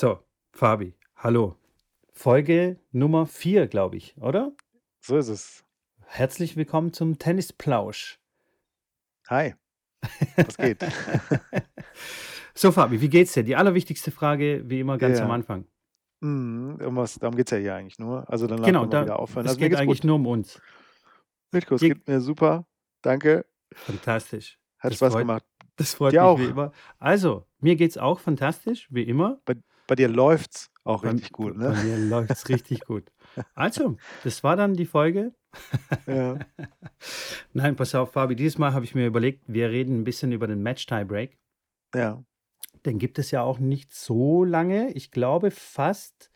So, Fabi, hallo. Folge Nummer 4, glaube ich, oder? So ist es. Herzlich willkommen zum Tennisplausch. Hi. Was geht? So, Fabi, wie geht's dir? Die allerwichtigste Frage, wie immer, ganz am Ja. Anfang. Mhm, um was, darum geht es ja hier eigentlich nur. Also danach Genau, da, wieder aufhören. es Also geht eigentlich gut. nur um uns. Mitko, es Dir, geht mir super. Danke. fantastisch. Hat Das Spaß freut, gemacht. das freut Dir mich wie auch. immer. Also, mir geht's auch fantastisch, wie immer. Bei, bei dir läuft's auch Bei, richtig gut, bei ne? mir läuft's richtig gut. Also, das war dann die Folge. Ja. Nein, pass auf, Fabi, dieses Mal habe ich mir überlegt, wir reden ein bisschen über den Match-Tiebreak. Ja. Den gibt es ja auch nicht so lange. Ich glaube fast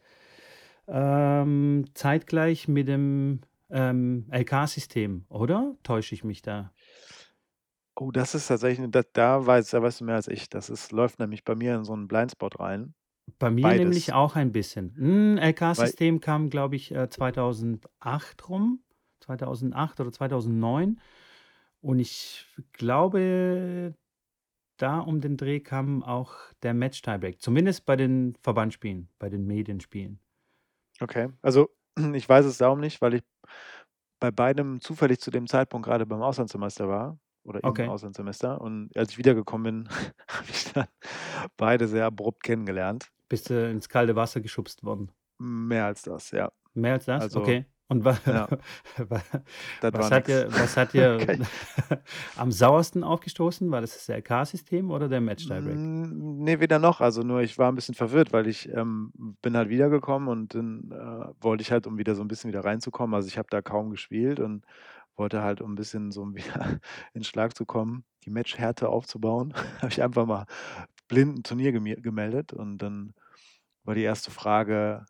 ähm, zeitgleich mit dem ähm, LK-System, oder? Täusche ich mich da? Oh, das ist tatsächlich, da, da weiß, da weißt du mehr als ich. Das ist, läuft nämlich bei mir in so einen Blindspot rein. Bei mir nämlich Beides. auch ein bisschen. Hm, Weil, LK-System kam, glaube ich, äh, 2008 rum. 2008 oder 2009. Und ich glaube, da um den Dreh kam auch der Match-Tiebreak. Zumindest bei den Verbandsspielen, bei den Medienspielen. okay. Also ich weiß es darum nicht, weil ich bei beidem zufällig zu dem Zeitpunkt gerade beim Auslandssemester war oder im Okay. Auslandssemester. Und als ich wiedergekommen bin, habe ich dann beide sehr abrupt kennengelernt. Bist du ins kalte Wasser geschubst worden? Mehr als das, ja. Mehr als das? Also, Okay. Und wa ja, was hat dir was hat dir Okay. am sauersten aufgestoßen? War das das LK-System oder der Match-Tiebreak? Mm, Nee, weder noch. Also nur ich war ein bisschen verwirrt, weil ich ähm, bin halt wiedergekommen und dann äh, wollte ich halt, um wieder so ein bisschen wieder reinzukommen. Also ich habe da kaum gespielt und wollte halt, um ein bisschen so wieder in Schlag zu kommen, die Matchhärte aufzubauen, habe ich einfach mal blind ein Turnier gemeldet und dann war die erste Frage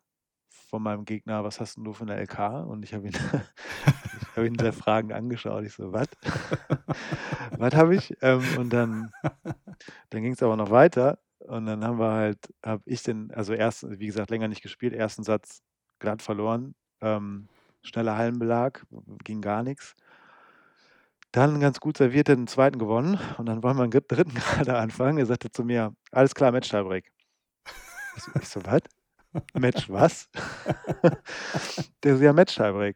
von meinem Gegner, was hast denn du für eine LK? Und ich habe ihn, habe ihn sehr fragend angeschaut. Ich so, was? Was habe ich? Ähm, und dann, dann ging es aber noch weiter. Und dann haben wir halt, habe ich den, also erst, wie gesagt, länger nicht gespielt, ersten Satz glatt verloren. Ähm, schneller Hallenbelag, ging gar nichts. Dann ganz gut serviert, den zweiten gewonnen. Und dann wollen wir einen dritt- dritten gerade anfangen. Er sagte zu mir, alles klar, Match Tiebreak. Ich so, was? Match was? Der so, ja, Match Tiebreak.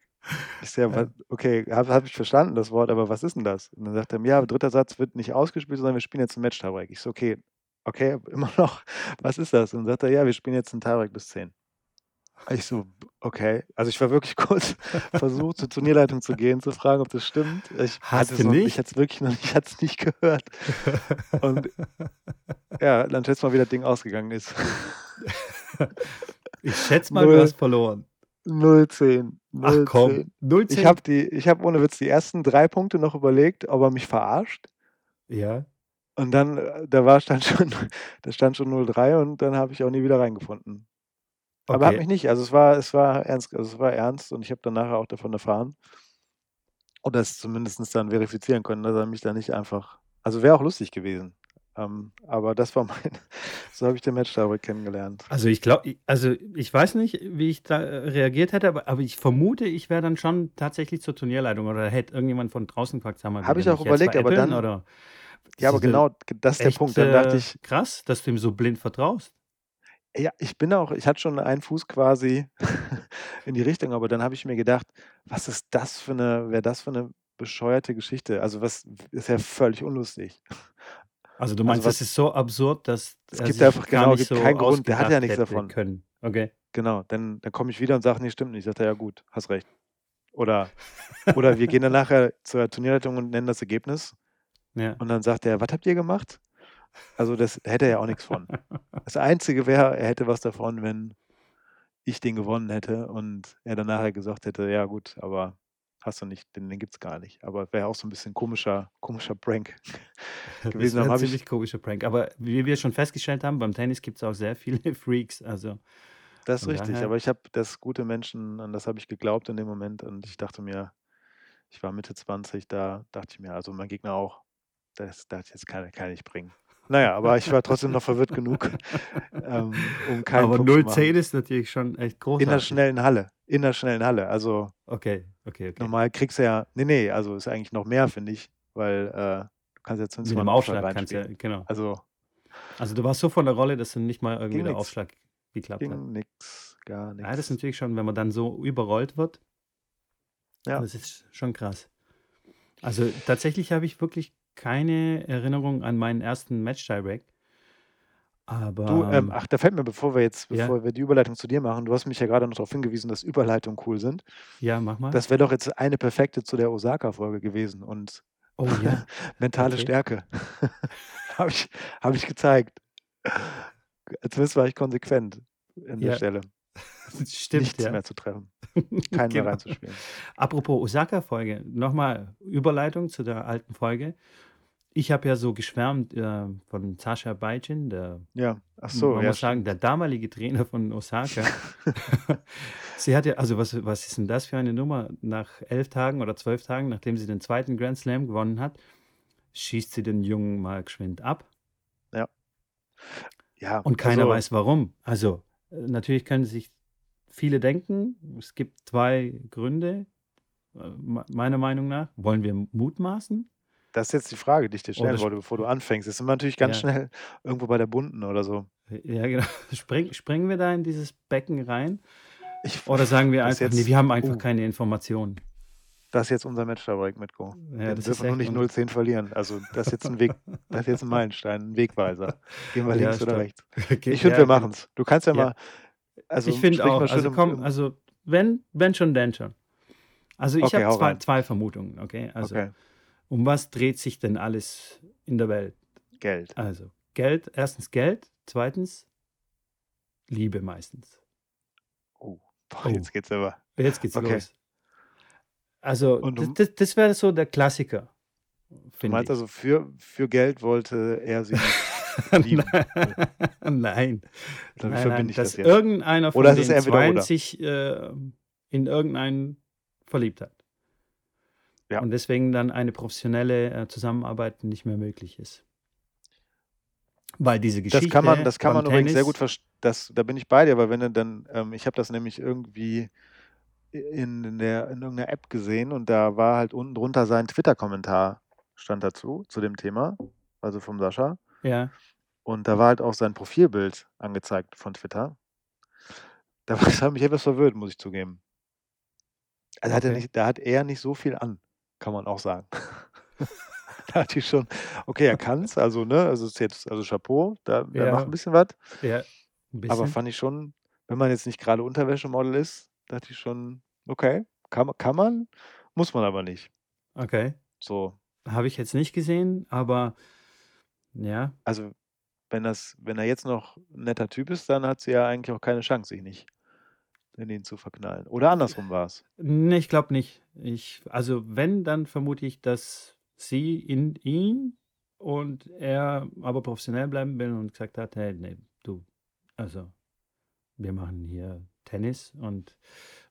Ich so, ja, okay, habe hab ich verstanden, das Wort, aber was ist denn das? Und dann sagt er mir, ja, dritter Satz wird nicht ausgespielt, sondern wir spielen jetzt ein Match Tiebreak. Ich so, okay, okay, immer noch, was ist das? Und dann sagt er, ja, wir spielen jetzt einen Tiebreak bis 10. Ich so, okay. Also ich war wirklich kurz versucht, zur Turnierleitung zu gehen, zu fragen, ob das stimmt. Ich hatte Hast du noch, ich nicht? hatte es wirklich noch nicht, ich hatte es nicht gehört. Und ja, dann schätzt mal, wie das Ding ausgegangen ist. Ich schätze mal, du Null, hast verloren. 0-10, Ach komm, 0-10. Ich 0-10? habe habe ohne Witz die ersten drei Punkte noch überlegt, ob er mich verarscht. Ja. Und dann, äh, da war stand schon, da stand schon 0-3 und dann habe ich auch nie wieder reingefunden. Aber hat mich Okay. nicht, also es war, es war ernst, also es war ernst und ich habe dann nachher auch davon erfahren und das zumindest dann verifizieren können, dass er mich da nicht einfach, also wäre auch lustig gewesen. Ähm, aber das war mein, so habe ich den Match Tiebreak kennengelernt. Also ich glaube, also ich weiß nicht, wie ich da äh, reagiert hätte, aber, aber ich vermute, ich wäre dann schon tatsächlich zur Turnierleitung oder hätte irgendjemand von draußen gefragt, sag mal, Habe ich auch überlegt, aber dann, oder ja, aber genau, das ist der Punkt. Dann dachte äh, ich, krass, dass du ihm so blind vertraust. Ja, ich bin auch, ich hatte schon einen Fuß quasi in die Richtung, aber dann habe ich mir gedacht, was ist das für eine, wäre das für eine bescheuerte Geschichte? Also was ist ja völlig unlustig. Also du Also meinst, das was, ist so absurd, dass es gibt einfach gar genau, gibt so keinen Grund, der hat ja nichts davon. können. Okay. Genau, dann, dann komme ich wieder und sage, nee, stimmt nicht. Sagt er, ja gut, hast recht. Oder, oder wir gehen dann nachher zur Turnierleitung und nennen das Ergebnis. Ja. Und dann sagt er, was habt ihr gemacht? Also das da hätte er ja auch nichts von. Das Einzige wäre, er hätte was davon, wenn ich den gewonnen hätte und er dann nachher gesagt hätte, ja gut, aber hast du nicht, den, den gibt es gar nicht. Aber wäre auch so ein bisschen komischer, komischer Prank Das gewesen. wäre Dann ein ich, ziemlich komischer Prank. Aber wie wir schon festgestellt haben, beim Tennis gibt es auch sehr viele Freaks. Also das ist richtig, daher, aber ich habe das gute Menschen, an das habe ich geglaubt in dem Moment und ich dachte mir, ich war Mitte 20, da dachte ich mir, also mein Gegner auch, das ich, jetzt kann, kann ich bringen. Naja, aber ich war trotzdem noch verwirrt genug, ähm, um keinen aber Punkt zu 0-10 machen. ist natürlich schon echt In der schnellen Halle. In der schnellen Halle. Also Okay, okay, okay. normal kriegst du ja. Nee, nee, also ist eigentlich noch mehr, finde ich, weil äh, du kannst ja zumindest Mit mal Aufschlag kannst du ja, genau. Also Also du warst so von der Rolle, dass du nicht mal irgendwie der nichts. Aufschlag. geklappt hat. Ging nix, gar Ja, das ist natürlich schon, wenn man dann so überrollt wird, Ja. das ist schon krass. Also tatsächlich habe ich wirklich keine Erinnerung an meinen ersten Match-Tiebreak. Du, Aber ähm, ähm, ach, da fällt mir, bevor wir jetzt, ja, bevor wir die Überleitung zu dir machen, du hast mich ja gerade noch darauf hingewiesen, dass Überleitungen cool sind. ja, mach mal. Das wäre doch jetzt eine perfekte zu der Osaka-Folge gewesen und Oh ja, mentale okay. Stärke. Habe ich, hab ich gezeigt. Zumindest war ich konsequent an der Ja, Stelle. stimmt, Nichts ja. mehr zu treffen. Keinen mehr Genau. reinzuspielen. Apropos Osaka-Folge, nochmal Überleitung zu der alten Folge. Ich habe ja so geschwärmt äh, von Sascha Bajin, der, Ja, ach so, man ja, muss sagen, der damalige Trainer von Osaka. sie hat ja, also was, was ist denn das für eine Nummer? Nach elf Tagen oder zwölf Tagen, nachdem sie den zweiten Grand Slam gewonnen hat, schießt sie den Jungen mal geschwind ab. ja. Ja, Und keiner also, weiß warum. Also, äh, natürlich können sich viele denken, es gibt zwei Gründe, äh, me- meiner Meinung nach. Wollen wir mutmaßen? Das ist jetzt die Frage, die ich dir Oder stellen wollte, bevor du anfängst. Jetzt sind wir natürlich ganz ja, schnell irgendwo bei der bunten oder so. ja, genau. Spring, springen wir da in dieses Becken rein? Ich, Oder sagen wir einfach, nee, jetzt, wir haben einfach uh, keine Informationen. das ist jetzt unser Match dabei, Mitko. Ja, Wir das ist dürfen nur nicht un 0-10 verlieren. Also das ist jetzt ein Weg, das ist jetzt ein Meilenstein, ein Wegweiser. Gehen wir Ja, links oder stimmt. rechts? Okay, Ich finde, ja, wir machen es. Du kannst ja mal, also ich finde auch. Also komm, im also wenn, wenn schon, denn schon. Also ich Okay, habe zwei, rein. zwei Vermutungen, okay? Also Okay, um was dreht sich denn alles in der Welt? Geld. Also Geld, erstens Geld, zweitens Liebe meistens. Oh, boah, Oh, jetzt geht's aber. jetzt geht's Okay. los. Also Und das, das, wäre so der Klassiker, du meinst ich. also, für, für Geld wollte er sie lieben. nein, Dann nein, verbinde ich das jetzt. irgendeiner Oder von es den entweder Zweien oder? sich äh, in irgendeinen verliebt hat. Ja. Und deswegen dann eine professionelle äh, Zusammenarbeit nicht mehr möglich ist. Weil diese Das kann man, Geschichte das kann man übrigens sehr gut verstehen. Da bin ich bei dir, weil wenn du dann, ähm, ich habe das nämlich irgendwie in, in, der, in irgendeiner App gesehen und da war halt unten drunter sein Twitter-Kommentar stand dazu, zu dem Thema, also vom Sascha. ja, Und da war halt auch sein Profilbild angezeigt von Twitter. Da war- Das hat mich etwas verwirrt, muss ich zugeben. Also hat er okay. nicht, da hat er nicht so viel an, kann man auch sagen. da hatte ich schon, okay, er kann es, also, ne, also ist jetzt, also Chapeau, da, der macht ein Ja, bisschen was. ja, ein Aber bisschen. fand ich schon, wenn man jetzt nicht gerade Unterwäschemodel ist, dachte ich schon, okay, kann, man- kann man, muss man aber nicht. Okay. So, Habe ich jetzt nicht gesehen, aber ja, also wenn das, wenn er jetzt noch ein netter Typ ist, dann hat sie ja eigentlich auch keine Chance, sich nicht in ihn zu verknallen. Oder andersrum war es. nee, ich glaube nicht. Ich, also wenn, dann vermute ich, dass sie in ihn und er aber professionell bleiben will und gesagt hat, hey, nee, du, also wir machen hier Tennis und,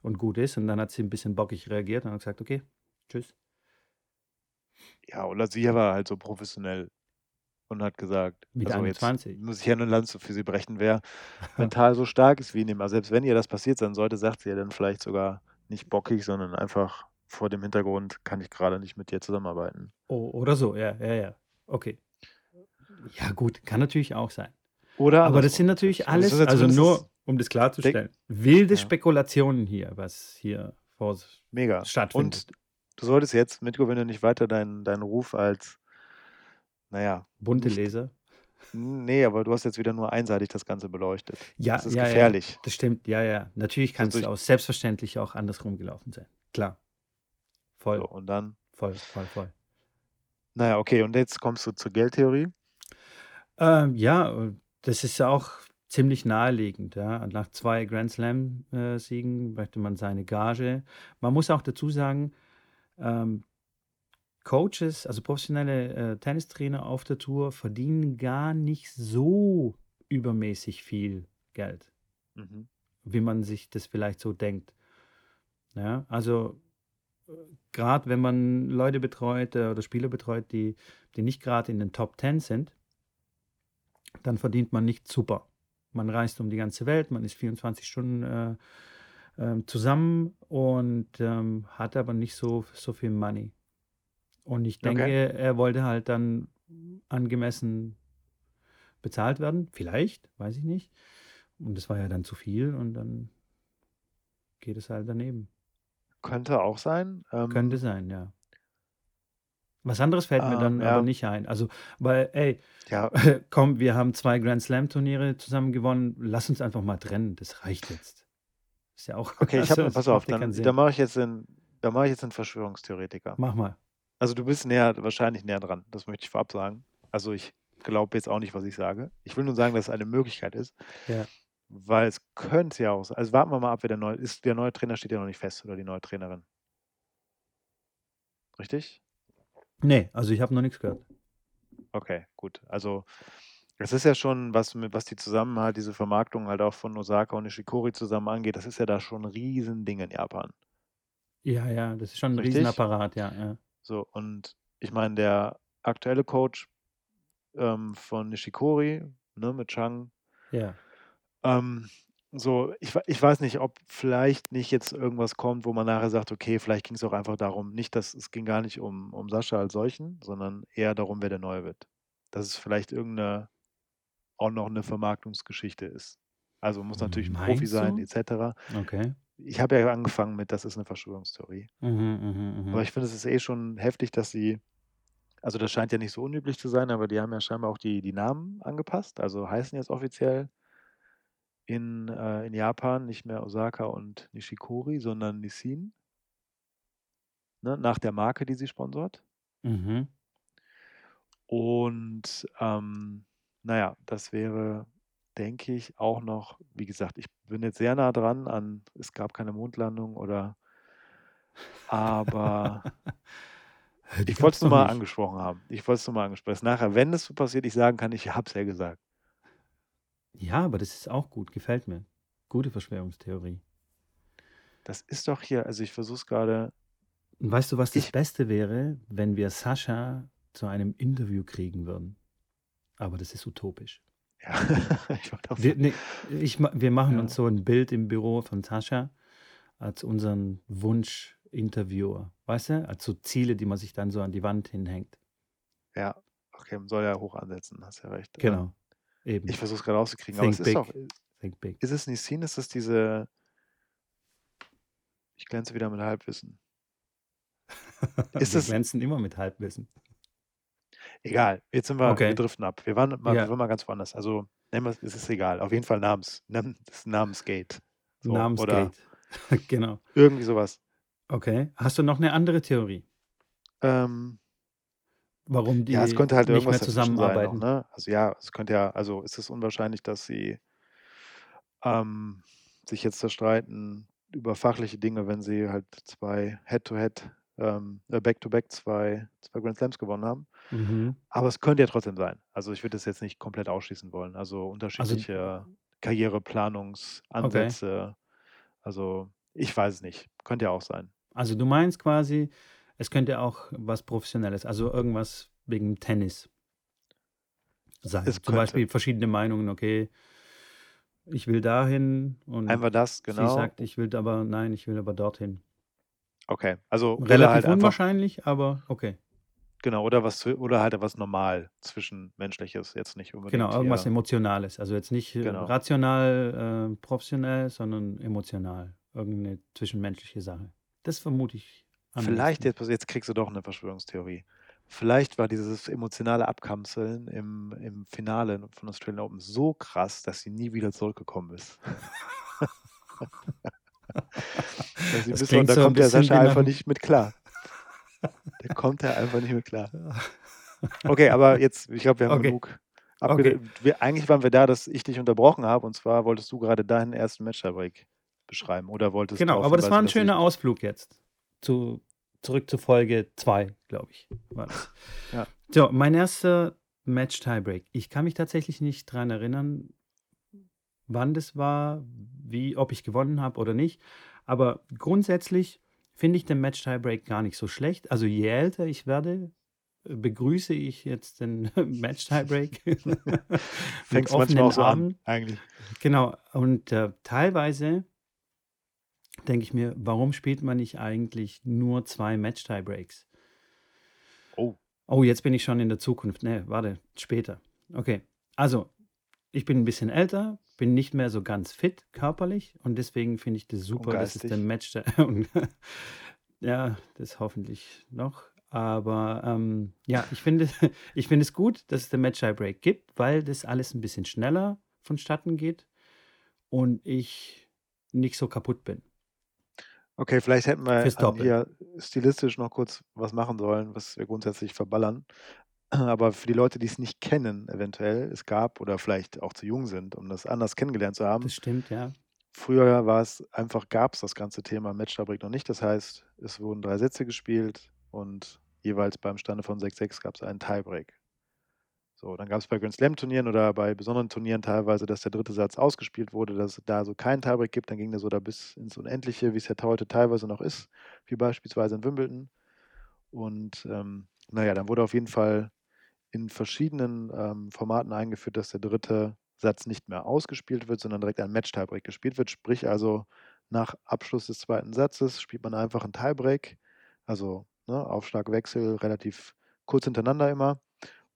und gut ist. Und dann hat sie ein bisschen bockig reagiert und hat gesagt, okay, tschüss. Ja, oder sie war halt so professionell und hat gesagt, Mit also jetzt 21. muss ich ja eine Lanze für sie brechen, wer mental so stark ist wie ihn. Also selbst wenn ihr das passiert sein sollte, sagt sie ja dann vielleicht sogar nicht bockig, sondern einfach vor dem Hintergrund kann ich gerade nicht mit dir zusammenarbeiten. Oh, oder so, ja, ja, ja. Okay. Ja, gut, kann natürlich auch sein. Oder Aber das sind natürlich. Also alles, also nur um das klarzustellen, wilde ja, Spekulationen hier, was hier vor mega. stattfindet. Und du solltest jetzt, Mitko, wenn du nicht weiter deinen, deinen Ruf als, naja, Bunte Leser. nee, aber du hast jetzt wieder nur einseitig das Ganze beleuchtet. Ja, Das ist ja, ja, gefährlich. das stimmt. Ja, ja. Natürlich kann Also es durch, auch selbstverständlich auch andersrum gelaufen sein. Klar. so, Voll, und dann, voll, voll, voll. naja, okay, und jetzt kommst du zur Geldtheorie. Ähm, ja, das ist ja auch ziemlich naheliegend. Ja. Nach zwei Grand Slam-Siegen möchte man seine Gage. Man muss auch dazu sagen, ähm, Coaches, also professionelle äh, Tennistrainer auf der Tour verdienen gar nicht so übermäßig viel Geld, Mhm. wie man sich das vielleicht so denkt. Ja, also gerade wenn man Leute betreut äh, oder Spieler betreut, die, die nicht gerade in den Top 10 sind, dann verdient man nicht super. Man reist um die ganze Welt, man ist 24 Stunden äh, ähm, zusammen und ähm, hat aber nicht so, so viel Money. Und ich denke, Okay. er wollte halt dann angemessen bezahlt werden, vielleicht, weiß ich nicht. Und das war ja dann zu viel und dann geht es halt daneben. Könnte auch sein. Könnte Ähm, sein, ja. Was anderes fällt mir dann ähm, aber ja, nicht ein. Also, weil, ey, ja, komm, wir haben zwei Grand Slam Turniere zusammen gewonnen. Lass uns einfach mal trennen. Das reicht jetzt. Ist ja auch, okay, ich also, habe, das pass auf, ja dann, dann Sinn. mache ich jetzt den, dann mache ich jetzt einen Verschwörungstheoretiker. Mach mal. Also du bist näher, wahrscheinlich näher dran. Das möchte ich vorab sagen. Also ich glaube jetzt auch nicht, was ich sage. Ich will nur sagen, dass es eine Möglichkeit ist, Ja. weil es könnte ja auch sein. Also warten wir mal ab, wer der neue ist. Der neue Trainer steht ja noch nicht fest oder die neue Trainerin. Richtig? Nee, also ich habe noch nichts gehört. Okay, gut. Also es ist ja schon, was, was die Zusammenhalt, diese Vermarktung halt auch von Osaka und Nishikori zusammen angeht, das ist ja da schon ein Riesending in Japan. Ja, ja, das ist schon ein Richtig? Riesenapparat, ja, ja. So, und ich meine, der aktuelle Coach ähm, von Nishikori, ne, mit Chang, Ja. ähm, so, ich, ich weiß nicht, ob vielleicht nicht jetzt irgendwas kommt, wo man nachher sagt, okay, vielleicht ging es auch einfach darum, nicht, dass es ging gar nicht um, um Sascha als solchen, sondern eher darum, wer der Neue wird. Dass es vielleicht irgendeine, auch noch eine Vermarktungsgeschichte ist. Also muss natürlich ein Profi Meinst sein, du? etc. Okay. Ich habe ja angefangen mit, das ist eine Verschwörungstheorie. Mhm, mhm, Aber mhm. ich finde, es ist eh schon heftig, dass sie, also das scheint ja nicht so unüblich zu sein, aber die haben ja scheinbar auch die, die Namen angepasst. Also heißen jetzt offiziell in, äh, in Japan nicht mehr Osaka und Nishikori, sondern Nissin. Ne, nach der Marke, die sie sponsort. Mhm. Und ähm, naja, das wäre, denke ich, auch noch, wie gesagt, ich bin jetzt sehr nah dran an, es gab keine Mondlandung oder, aber ich wollte es nur mal nicht. angesprochen haben. Ich wollte es nur mal angesprochen. Dass Nachher, wenn es so passiert, ich sagen kann, ich habe es ja gesagt. Ja, aber das ist auch gut, gefällt mir. Gute Verschwörungstheorie. Das ist doch hier, also ich versuche es gerade. Und weißt du, was das Ich, Beste wäre, wenn wir Sascha zu einem Interview kriegen würden? Aber das ist utopisch. Ja, ich wollte auch Wir, nee, ich, wir machen ja, uns so ein Bild im Büro von Sascha als unseren Wunsch-Interviewer. Weißt du? Als so Ziele, die man sich dann so an die Wand hinhängt. ja, okay, man soll ja hoch ansetzen, hast ja recht. Genau. ich Eben. versuche es gerade rauszukriegen, aber es Think ist doch, big. Think big. ist es Nissin, ist es diese, ich glänze wieder mit Halbwissen. Ist wir glänzen immer mit Halbwissen. Egal, jetzt sind wir, wir Okay. driften ab. Wir waren mal, wir Ja. waren mal ganz woanders. Also, wir es, ist egal. Auf jeden Fall Namens, Nam- das Namensgate. So, oder Namensgate. genau. irgendwie sowas. Okay. Hast du noch eine andere Theorie, Ähm, warum ja, es die könnte halt nicht irgendwas mehr dazwischen sein noch, zusammenarbeiten? ne? Also ja, es könnte ja, also ist es unwahrscheinlich, dass sie ähm, sich jetzt zerstreiten über fachliche Dinge, wenn sie halt zwei Head-to-Head, ähm, äh, Back-to-Back zwei, zwei Grand Slams gewonnen haben. Mhm. Aber es könnte ja trotzdem sein. Also ich würde das jetzt nicht komplett ausschließen wollen. Also Also, unterschiedliche okay. Karriereplanungsansätze. Also ich weiß es nicht. Könnte ja auch sein. Also du meinst quasi, es könnte auch was Professionelles, also irgendwas wegen Tennis sein. Es Zum könnte. Beispiel verschiedene Meinungen, okay, ich will dahin und Einfach das, sie genau. sagt, ich will aber, nein, ich will aber dorthin. Okay. Also oder Relativ halt unwahrscheinlich, aber okay. Genau, oder was oder halt was normal zwischenmenschliches, jetzt nicht Genau, unbedingt irgendwas hier. Emotionales. Also jetzt nicht äh, Genau. rational, äh, professionell, sondern emotional. Irgendeine zwischenmenschliche Sache. Das vermute ich Vielleicht jetzt, jetzt kriegst du doch eine Verschwörungstheorie. Vielleicht war dieses emotionale Abkapseln im, im Finale von Australian Open so krass, dass sie nie wieder zurückgekommen ist. Das bis klingt da so ein kommt der Sascha einfach nicht mit klar. Da kommt er einfach nicht mit klar. Okay, aber jetzt, ich glaube, wir haben Okay, genug okay. wir, Eigentlich waren wir da, dass ich dich unterbrochen habe und zwar wolltest du gerade deinen ersten Match-Break beschreiben oder wolltest Genau, aber das war ein schöner Ausflug jetzt. Zu, zurück zu Folge 2, glaube ich. War das. ja, So, mein erster Match-Tiebreak. Ich kann mich tatsächlich nicht dran erinnern, wann das war, wie, ob ich gewonnen habe oder nicht. Aber grundsätzlich finde ich den Match-Tiebreak gar nicht so schlecht. Also je älter ich werde, begrüße ich jetzt den Match-Tiebreak mit fängst manchmal auch so an, eigentlich. Genau, und äh, teilweise denke ich mir, warum spielt man nicht eigentlich nur zwei Match-Tiebreaks? Oh, Oh, jetzt bin ich schon in der Zukunft. Nee, warte, später. Okay, also ich bin ein bisschen älter, bin nicht mehr so ganz fit körperlich und deswegen finde ich das Und super, dass es den geistig. Match ja, das hoffentlich noch. Aber, ähm, ja, ich finde ich finde es gut, dass es den Match-Tie-Break gibt, weil das alles ein bisschen schneller vonstatten geht und ich nicht so kaputt bin. Okay, vielleicht hätten wir hier stilistisch noch kurz was machen sollen, was wir grundsätzlich verballern. Aber für die Leute, die es nicht kennen eventuell, es gab oder vielleicht auch zu jung sind, um das anders kennengelernt zu haben Das stimmt, ja. früher war es einfach gab's das ganze Thema Match-Tie-Break noch nicht. Das heißt, es wurden 3 Sätze gespielt und jeweils beim Stande von 6:6 gab's einen Tie-Break. So, dann gab's bei Grand Slam-Turnieren oder bei besonderen Turnieren teilweise, dass der 3. Satz ausgespielt wurde, dass es da so keinen Tie-Break gibt. Dann ging der so da bis ins Unendliche, wie's ja heute teilweise noch ist, wie beispielsweise in Wimbledon. Und, ähm, na ja, dann wurde auf jeden Fall in verschiedenen, ähm, Formaten eingeführt, dass der 3. Satz nicht mehr ausgespielt wird, sondern direkt ein Match-Tie-Break gespielt wird. Sprich also, nach Abschluss des 2. Satzes spielt man einfach 'n Tie-Break, also, ne, Aufschlag, Wechsel, relativ kurz hintereinander immer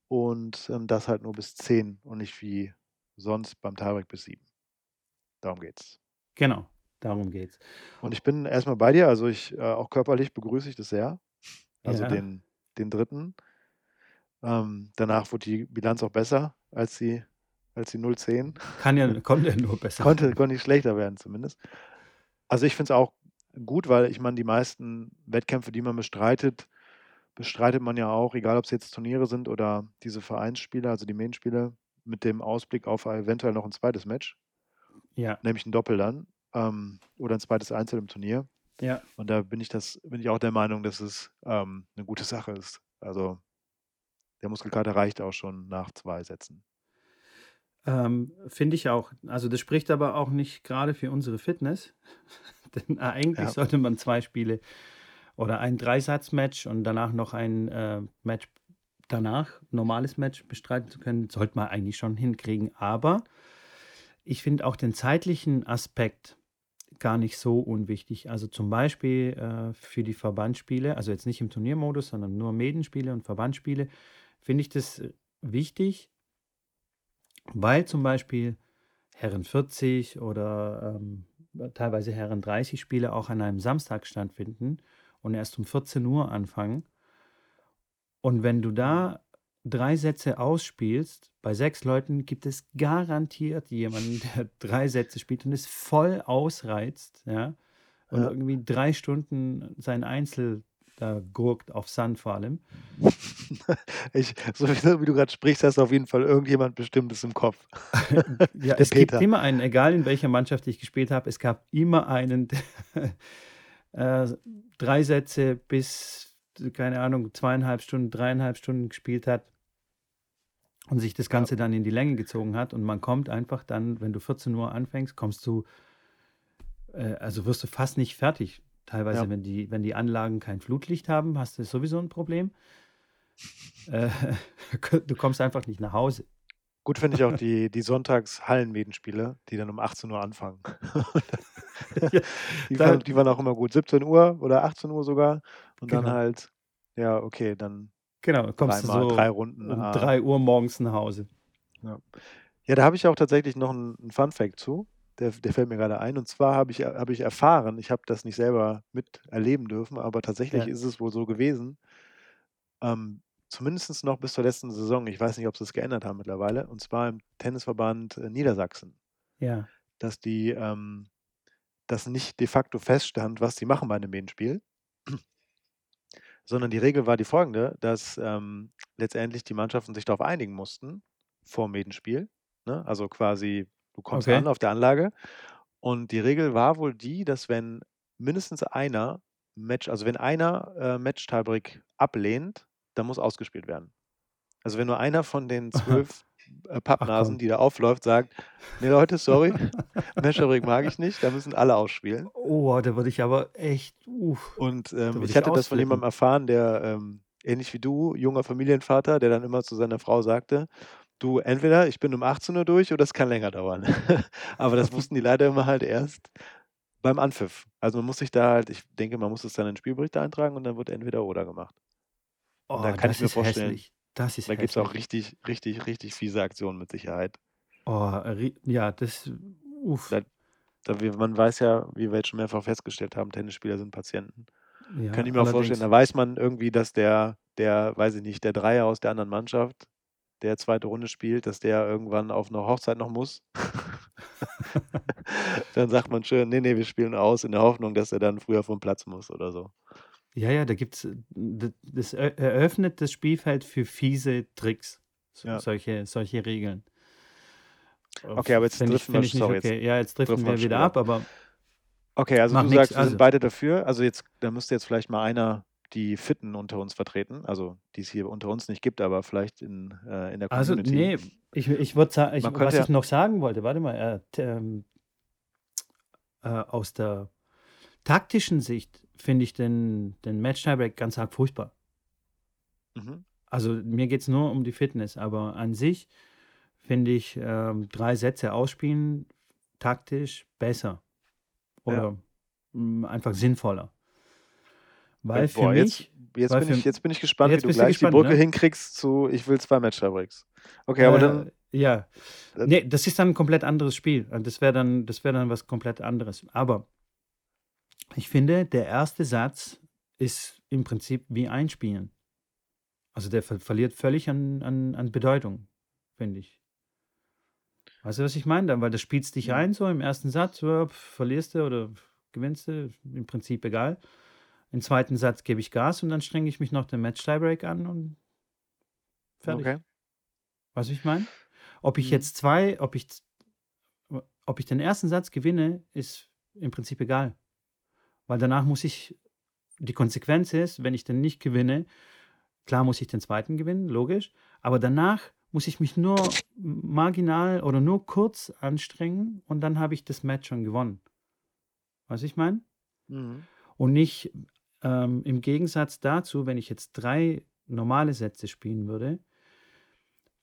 und, ähm, das halt nur bis 10 und nicht wie sonst beim Tie-Break bis 7. Darum geht's. Genau, darum geht's. Und ich bin erst mal bei dir. Also, ich äh, auch körperlich begrüße ich das sehr. Also, Ja. den den 3. Ähm, danach wurde die Bilanz auch besser als die als die 0:10. Kann ja konnte ja nur besser Konnte konnte nicht schlechter werden zumindest. Also, ich finde es auch gut, weil ich meine, die meisten Wettkämpfe, die man bestreitet, bestreitet man ja auch, egal ob's jetzt Turniere sind oder diese Vereinsspiele, also die Main-Spiele, mit dem Ausblick auf eventuell noch 'n 2. Match. Ja. Nämlich 'n Doppel dann, ähm, oder 'n 2. Einzel im Turnier. Ja. Und da bin ich das bin ich auch der Meinung, dass es, ähm, 'ne gute Sache ist. Also, der Muskelkater reicht auch schon nach 2 Sätzen. Ähm, finde ich auch. Also, das spricht aber auch nicht grade für unsere Fitness, denn eigentlich Ja. sollte man 2 Spiele oder ein Dreisatz-Match und danach noch ein, äh, Match danach normales Match bestreiten zu können, sollte man eigentlich schon hinkriegen. Aber ich finde auch den zeitlichen Aspekt gar nicht so unwichtig. Also, zum Beispiel, äh, für die Verbandsspiele, also jetzt nicht im Turniermodus, sondern nur Maiden-Spiele und Verbandsspiele, finde ich das wichtig weil zum Beispiel Herren 40 oder, ähm, teilweise Herren 30 Spiele auch an einem Samstag stattfinden und erst um 14:00 anfangen. Und wenn du da 3 Sätze ausspielst, bei 6 Leuten gibt es garantiert jemanden, der 3 Sätze spielt und es voll ausreizt, ja, und Ja. irgendwie 3 Stunden sein Einzel da gurkt auf Sand vor allem. Ich so wie du grad sprichst, hast du auf jeden Fall irgendjemand Bestimmtes im Kopf. Ja, Der es gibt Peter. immer einen, egal in welcher Mannschaft ich gespielt habe, es gab immer einen, der, äh, 3 Sätze bis, keine Ahnung, 2,5 Stunden, 3,5 Stunden gespielt hat und sich das Ja. Ganze dann in die Länge gezogen hat. Und man kommt einfach dann, wenn du 14:00 anfängst, kommst du äh, also wirst du fast nicht fertig. Teilweise, Ja. wenn die wenn die Anlagen kein Flutlicht haben, hast du sowieso 'n Problem. Äh, du kommst einfach nicht nach Hause. Gut finde ich auch die die Sonntags-Hallen-Medenspiele, die dann um 18:00 anfangen. Ja, Die waren die waren auch immer gut. 17:00 oder 18:00 sogar und dann Genau. halt ja, okay, dann Genau, kommst du so 3 Runden, um ah 3:00 morgens nach Hause. Ja. Ja, da habe ich auch tatsächlich noch 'n 'n Fun-Fact zu. Der der fällt mir grade ein. Und zwar habe ich habe ich erfahren ich habe das nicht selber miterleben dürfen, aber tatsächlich Ja. ist es wohl so gewesen ähm, zumindest noch bis zur letzten Saison. Ich weiß nicht, ob sie es geändert haben mittlerweile, und zwar im Tennisverband, äh, Niedersachsen. Ja. Dass die ähm, dass nicht de facto feststand, was die machen bei 'nem Medenspiel. Sondern die Regel war die folgende, dass, ähm, letztendlich die Mannschaften sich darauf einigen mussten vorm Medenspiel, ne? Also, quasi, du kommst Okay. an auf der Anlage und die Regel war wohl die, dass wenn mindestens einer Match also, wenn einer, äh, Match-Tie-Break ablehnt, dann muss ausgespielt werden. Also, wenn nur einer von den 12, äh, Pappnasen, die da aufläuft, sagt: „Ne, Leute, sorry, Match-Tie-Break mag ich nicht, dann müssen alle ausspielen.“ Oh, da würde ich aber echt uff, Und, da ähm, ich ich hatte das von jemandem ausflippen. erfahren, der, ähm, ähnlich wie du, junger Familienvater, der dann immer zu seiner Frau sagte: „Du, entweder ich bin um 18:00 durch oder es kann länger dauern.“ Aber das wussten die leider immer halt erst beim Anpfiff. Also, man muss sich da halt ich denke, man muss es dann in den Spielbericht eintragen und dann wird entweder oder gemacht. Und da Oh, kann ich mir ist vorstellen, hässlich. Das ist da gibt's auch hässlich. richtig, richtig, richtig fiese Aktionen mit Sicherheit. Oh, ja, das uff. Da da wir man weiß ja, wie wir jetzt schon mehrfach festgestellt haben, Tennisspieler sind Patienten. Ja, Könnte ich mir auch vorstellen, da weiß man irgendwie, dass der der, weiß ich nicht, der Dreier aus der anderen Mannschaft, der zweite Runde spielt, dass der irgendwann auf 'ne Hochzeit noch muss. Dann sagt man schön: „Ne, ne, wir spielen aus“, in der Hoffnung, dass er dann früher vom Platz muss oder so. Ja, ja, da gibt's äh, das er eröffnet das Spielfeld für fiese Tricks, s Ja. solche solche Regeln. Okay, aber jetzt finde ich driften wir ich nicht sorry, jetzt okay. Ja, jetzt driften driften wir wir wieder ab, ab. aber Okay, also du nix. sagst, wir sind Also beide dafür. Also jetzt da müsste jetzt vielleicht mal einer die Fitten unter uns vertreten, also die es hier unter uns nicht gibt, aber vielleicht in äh, in der Also, Community. ne, ich ich würde sa ich was ja ich noch sagen wollte, warte mal, äh, ähm äh, aus der taktischen Sicht finde ich den den Match-Tiebreak ganz arg furchtbar. Mhm. Also, mir geht's nur um die Fitness, aber an sich finde ich, ähm, 3 Sätze ausspielen taktisch besser Ja. oder, hm, einfach sinnvoller. Äh, Weil für boah, jetzt mich jetzt bin für ich jetzt bin ich gespannt, wie du gleich die gespannt, Brücke ne? hinkriegst zu: „Ich will 2 Match-Tiebreaks.“ Okay, aber Äh, dann ja. äh Ne, das ist dann 'n komplett anderes Spiel. Äh, das wäre dann das wäre dann was komplett anderes. Aber ich finde, der erste Satz ist im Prinzip wie Einspielen. Also, der ver verliert völlig an an an Bedeutung, finde ich. Weißt du, was ich meine? Dann weil du spielst dich ein so im ersten Satz, verlierst du oder gewinnst du, im Prinzip egal. Im zweiten Satz gebe ich Gas und dann strenge ich mich noch den Match-Tiebreak an und fertig. Okay. Wie ich meine? Ob ich Mhm. jetzt 2 ob ich ob ich den ersten Satz gewinne, ist im Prinzip egal. Weil danach muss ich die Konsequenz ist, wenn ich den nicht gewinne klar muss ich den zweiten gewinnen, logisch, aber danach muss ich mich nur marginal oder nur kurz anstrengen und dann habe ich das Match schon gewonnen. Wie ich meine? Mhm. Und nicht, ähm, im Gegensatz dazu, wenn ich jetzt 3 normale Sätze spielen würde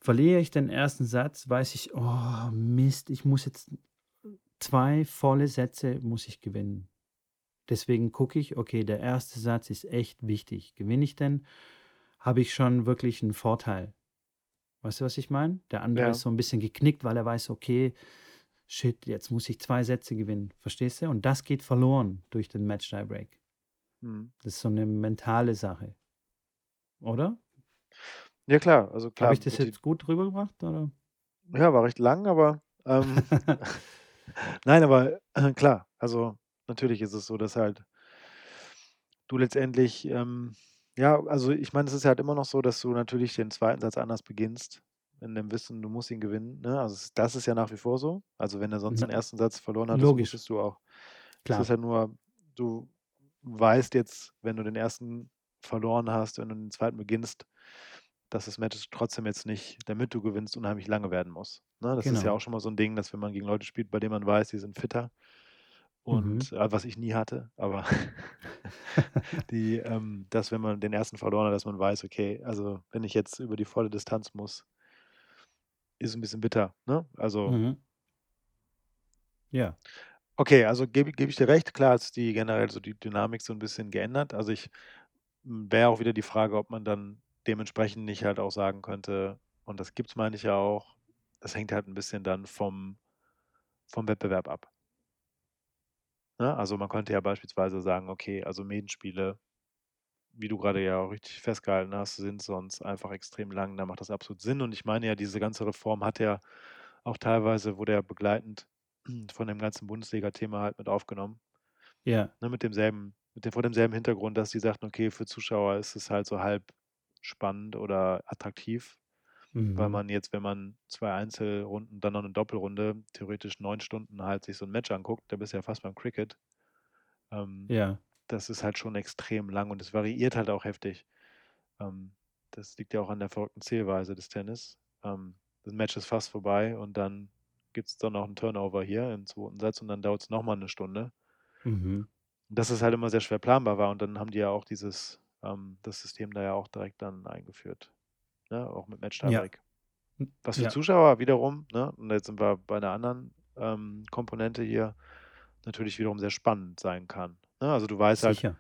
verliere ich den ersten Satz, weiß ich: „Oh Mist, ich muss jetzt 2 volle Sätze muss ich gewinnen.“ Deswegen gucke ich, okay, der erste Satz ist echt wichtig. Gewinne ich den, habe ich schon wirklich 'n Vorteil. Weißt du, was ich meine? Der andere Ja. ist so 'n bisschen geknickt, weil er weiß: „Okay, shit, jetzt muss ich 2 Sätze gewinnen.“ Verstehst du? Und das geht verloren durch den Match-Tiebreak. Mhm. Das ist so 'ne mentale Sache. Oder? Ja klar, also Habe klar ich das jetzt gut rübergebracht, oder? Ja, war recht lang, aber, ähm nein, aber klar, also natürlich ist es so, dass halt du letztendlich, ähm ja, also ich meine, es ist halt immer noch so, dass du natürlich den zweiten Satz anders beginnst, in dem Wissen, du musst ihn gewinnen, ne? Also das ist ja nach wie vor so. Also, wenn du sonst den ersten Satz verloren hattest, logisch. wusstest du auch es ist Klar. ja nur du weißt jetzt, wenn du den ersten verloren hast, wenn du den zweiten beginnst, dass das Match trotzdem jetzt nicht, damit du gewinnst, unheimlich lange werden muss, ne? Das ist ja auch Genau. schon mal so 'n Ding, dass wenn man gegen Leute spielt, bei denen man weiß, die sind fitter Mhm. und äh, was ich nie hatte, aber die, ähm dass, wenn man den ersten verloren hat, dass man weiß: „Okay, also wenn ich jetzt über die volle Distanz muss“ ist 'n bisschen bitter, ne? Also Mhm. Ja. Okay, also gebe gebe ich dir recht. Klar ist die generell so die Dynamik so 'n bisschen geändert. Also ich hm, wäre auch wieder die Frage, ob man dann dementsprechend nicht halt auch sagen könnte und das gibt's, meine ich ja auch, das hängt halt 'n bisschen dann vom vom Wettbewerb ab. Ne? Also, man könnte ja beispielsweise sagen: „Okay, also Medenspiele, wie du grade ja auch richtig festgehalten hast, sind sonst einfach extrem lang, da macht das absolut Sinn.“ Und ich meine ja, diese ganze Reform hat ja auch teilweise wurde ja begleitend von dem ganzen Bundesliga-Thema halt mit aufgenommen. Ja. Ne, mit demselben mit dem vor demselben Hintergrund, dass die sagten: „Okay, für Zuschauer ist es halt so halb spannend oder attraktiv, weil Mhm. man jetzt, wenn man 2 Einzelrunden, dann noch 'ne Doppelrunde, theoretisch 9 Stunden halt sich so 'n Match anguckt, da bist du ja fast beim Cricket. Ähm, Ja. das ist halt schon extrem lang und es variiert halt auch heftig. Ähm, das liegt ja auch an der verrückten Zählweise des Tennis. Ähm, das Match ist fast vorbei und dann gibt's dann noch 'n Turnover hier im 2. Satz und dann dauert's noch mal 'ne Stunde. Mhm. Dass es halt immer sehr schwer planbar war und dann haben die ja auch dieses ähm, das System da ja auch direkt dann eingeführt, ne, auch mit Ja. Match-Tiebreak. Hm, Was für ja. Zuschauer wiederum, ne und jetzt sind wir bei 'ner anderen, ähm, Komponente hier, natürlich wiederum sehr spannend sein kann, ne? Also, du weißt halt Sicher.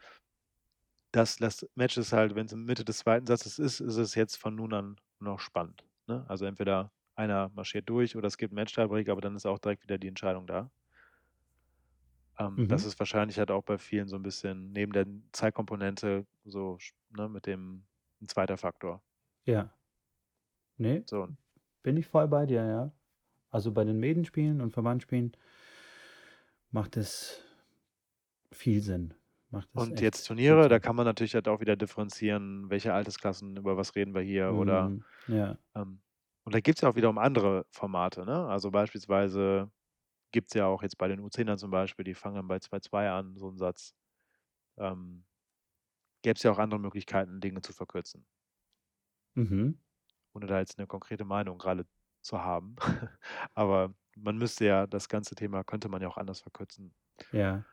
dass das Match ist halt wenn's in Mitte des 2. Satzes ist, ist es jetzt von nun an noch spannend, ne? Also, entweder einer marschiert durch oder es gibt 'n Match-Tiebreak, aber dann ist auch direkt wieder die Entscheidung da. Ähm, das Mhm. ist wahrscheinlich halt auch bei vielen so 'n bisschen neben der Zeitkomponente so ne, mit dem 'n zweiter Faktor. Ja. Ne, So. bin ich voll bei dir, ja. Also, bei den Medenspielen und Verbandsspielen macht es viel Sinn. Macht Und jetzt Turniere, da kann man natürlich halt auch wieder differenzieren, welche Altersklassen, über was reden wir hier oder Mhm, ja. ähm, und da gibt's ja auch wiederum andere Formate, ne? Also, beispielsweise gibt's ja auch jetzt bei den U10ern zum Beispiel, die fangen dann bei 2:2 an, so 'n Satz. Ähm, gäb's ja auch andere Möglichkeiten, Dinge zu verkürzen. Mhm. Ohne da jetzt 'ne konkrete Meinung grade zu haben. Aber man müsste ja das ganze Thema könnte man ja auch anders verkürzen. Ja.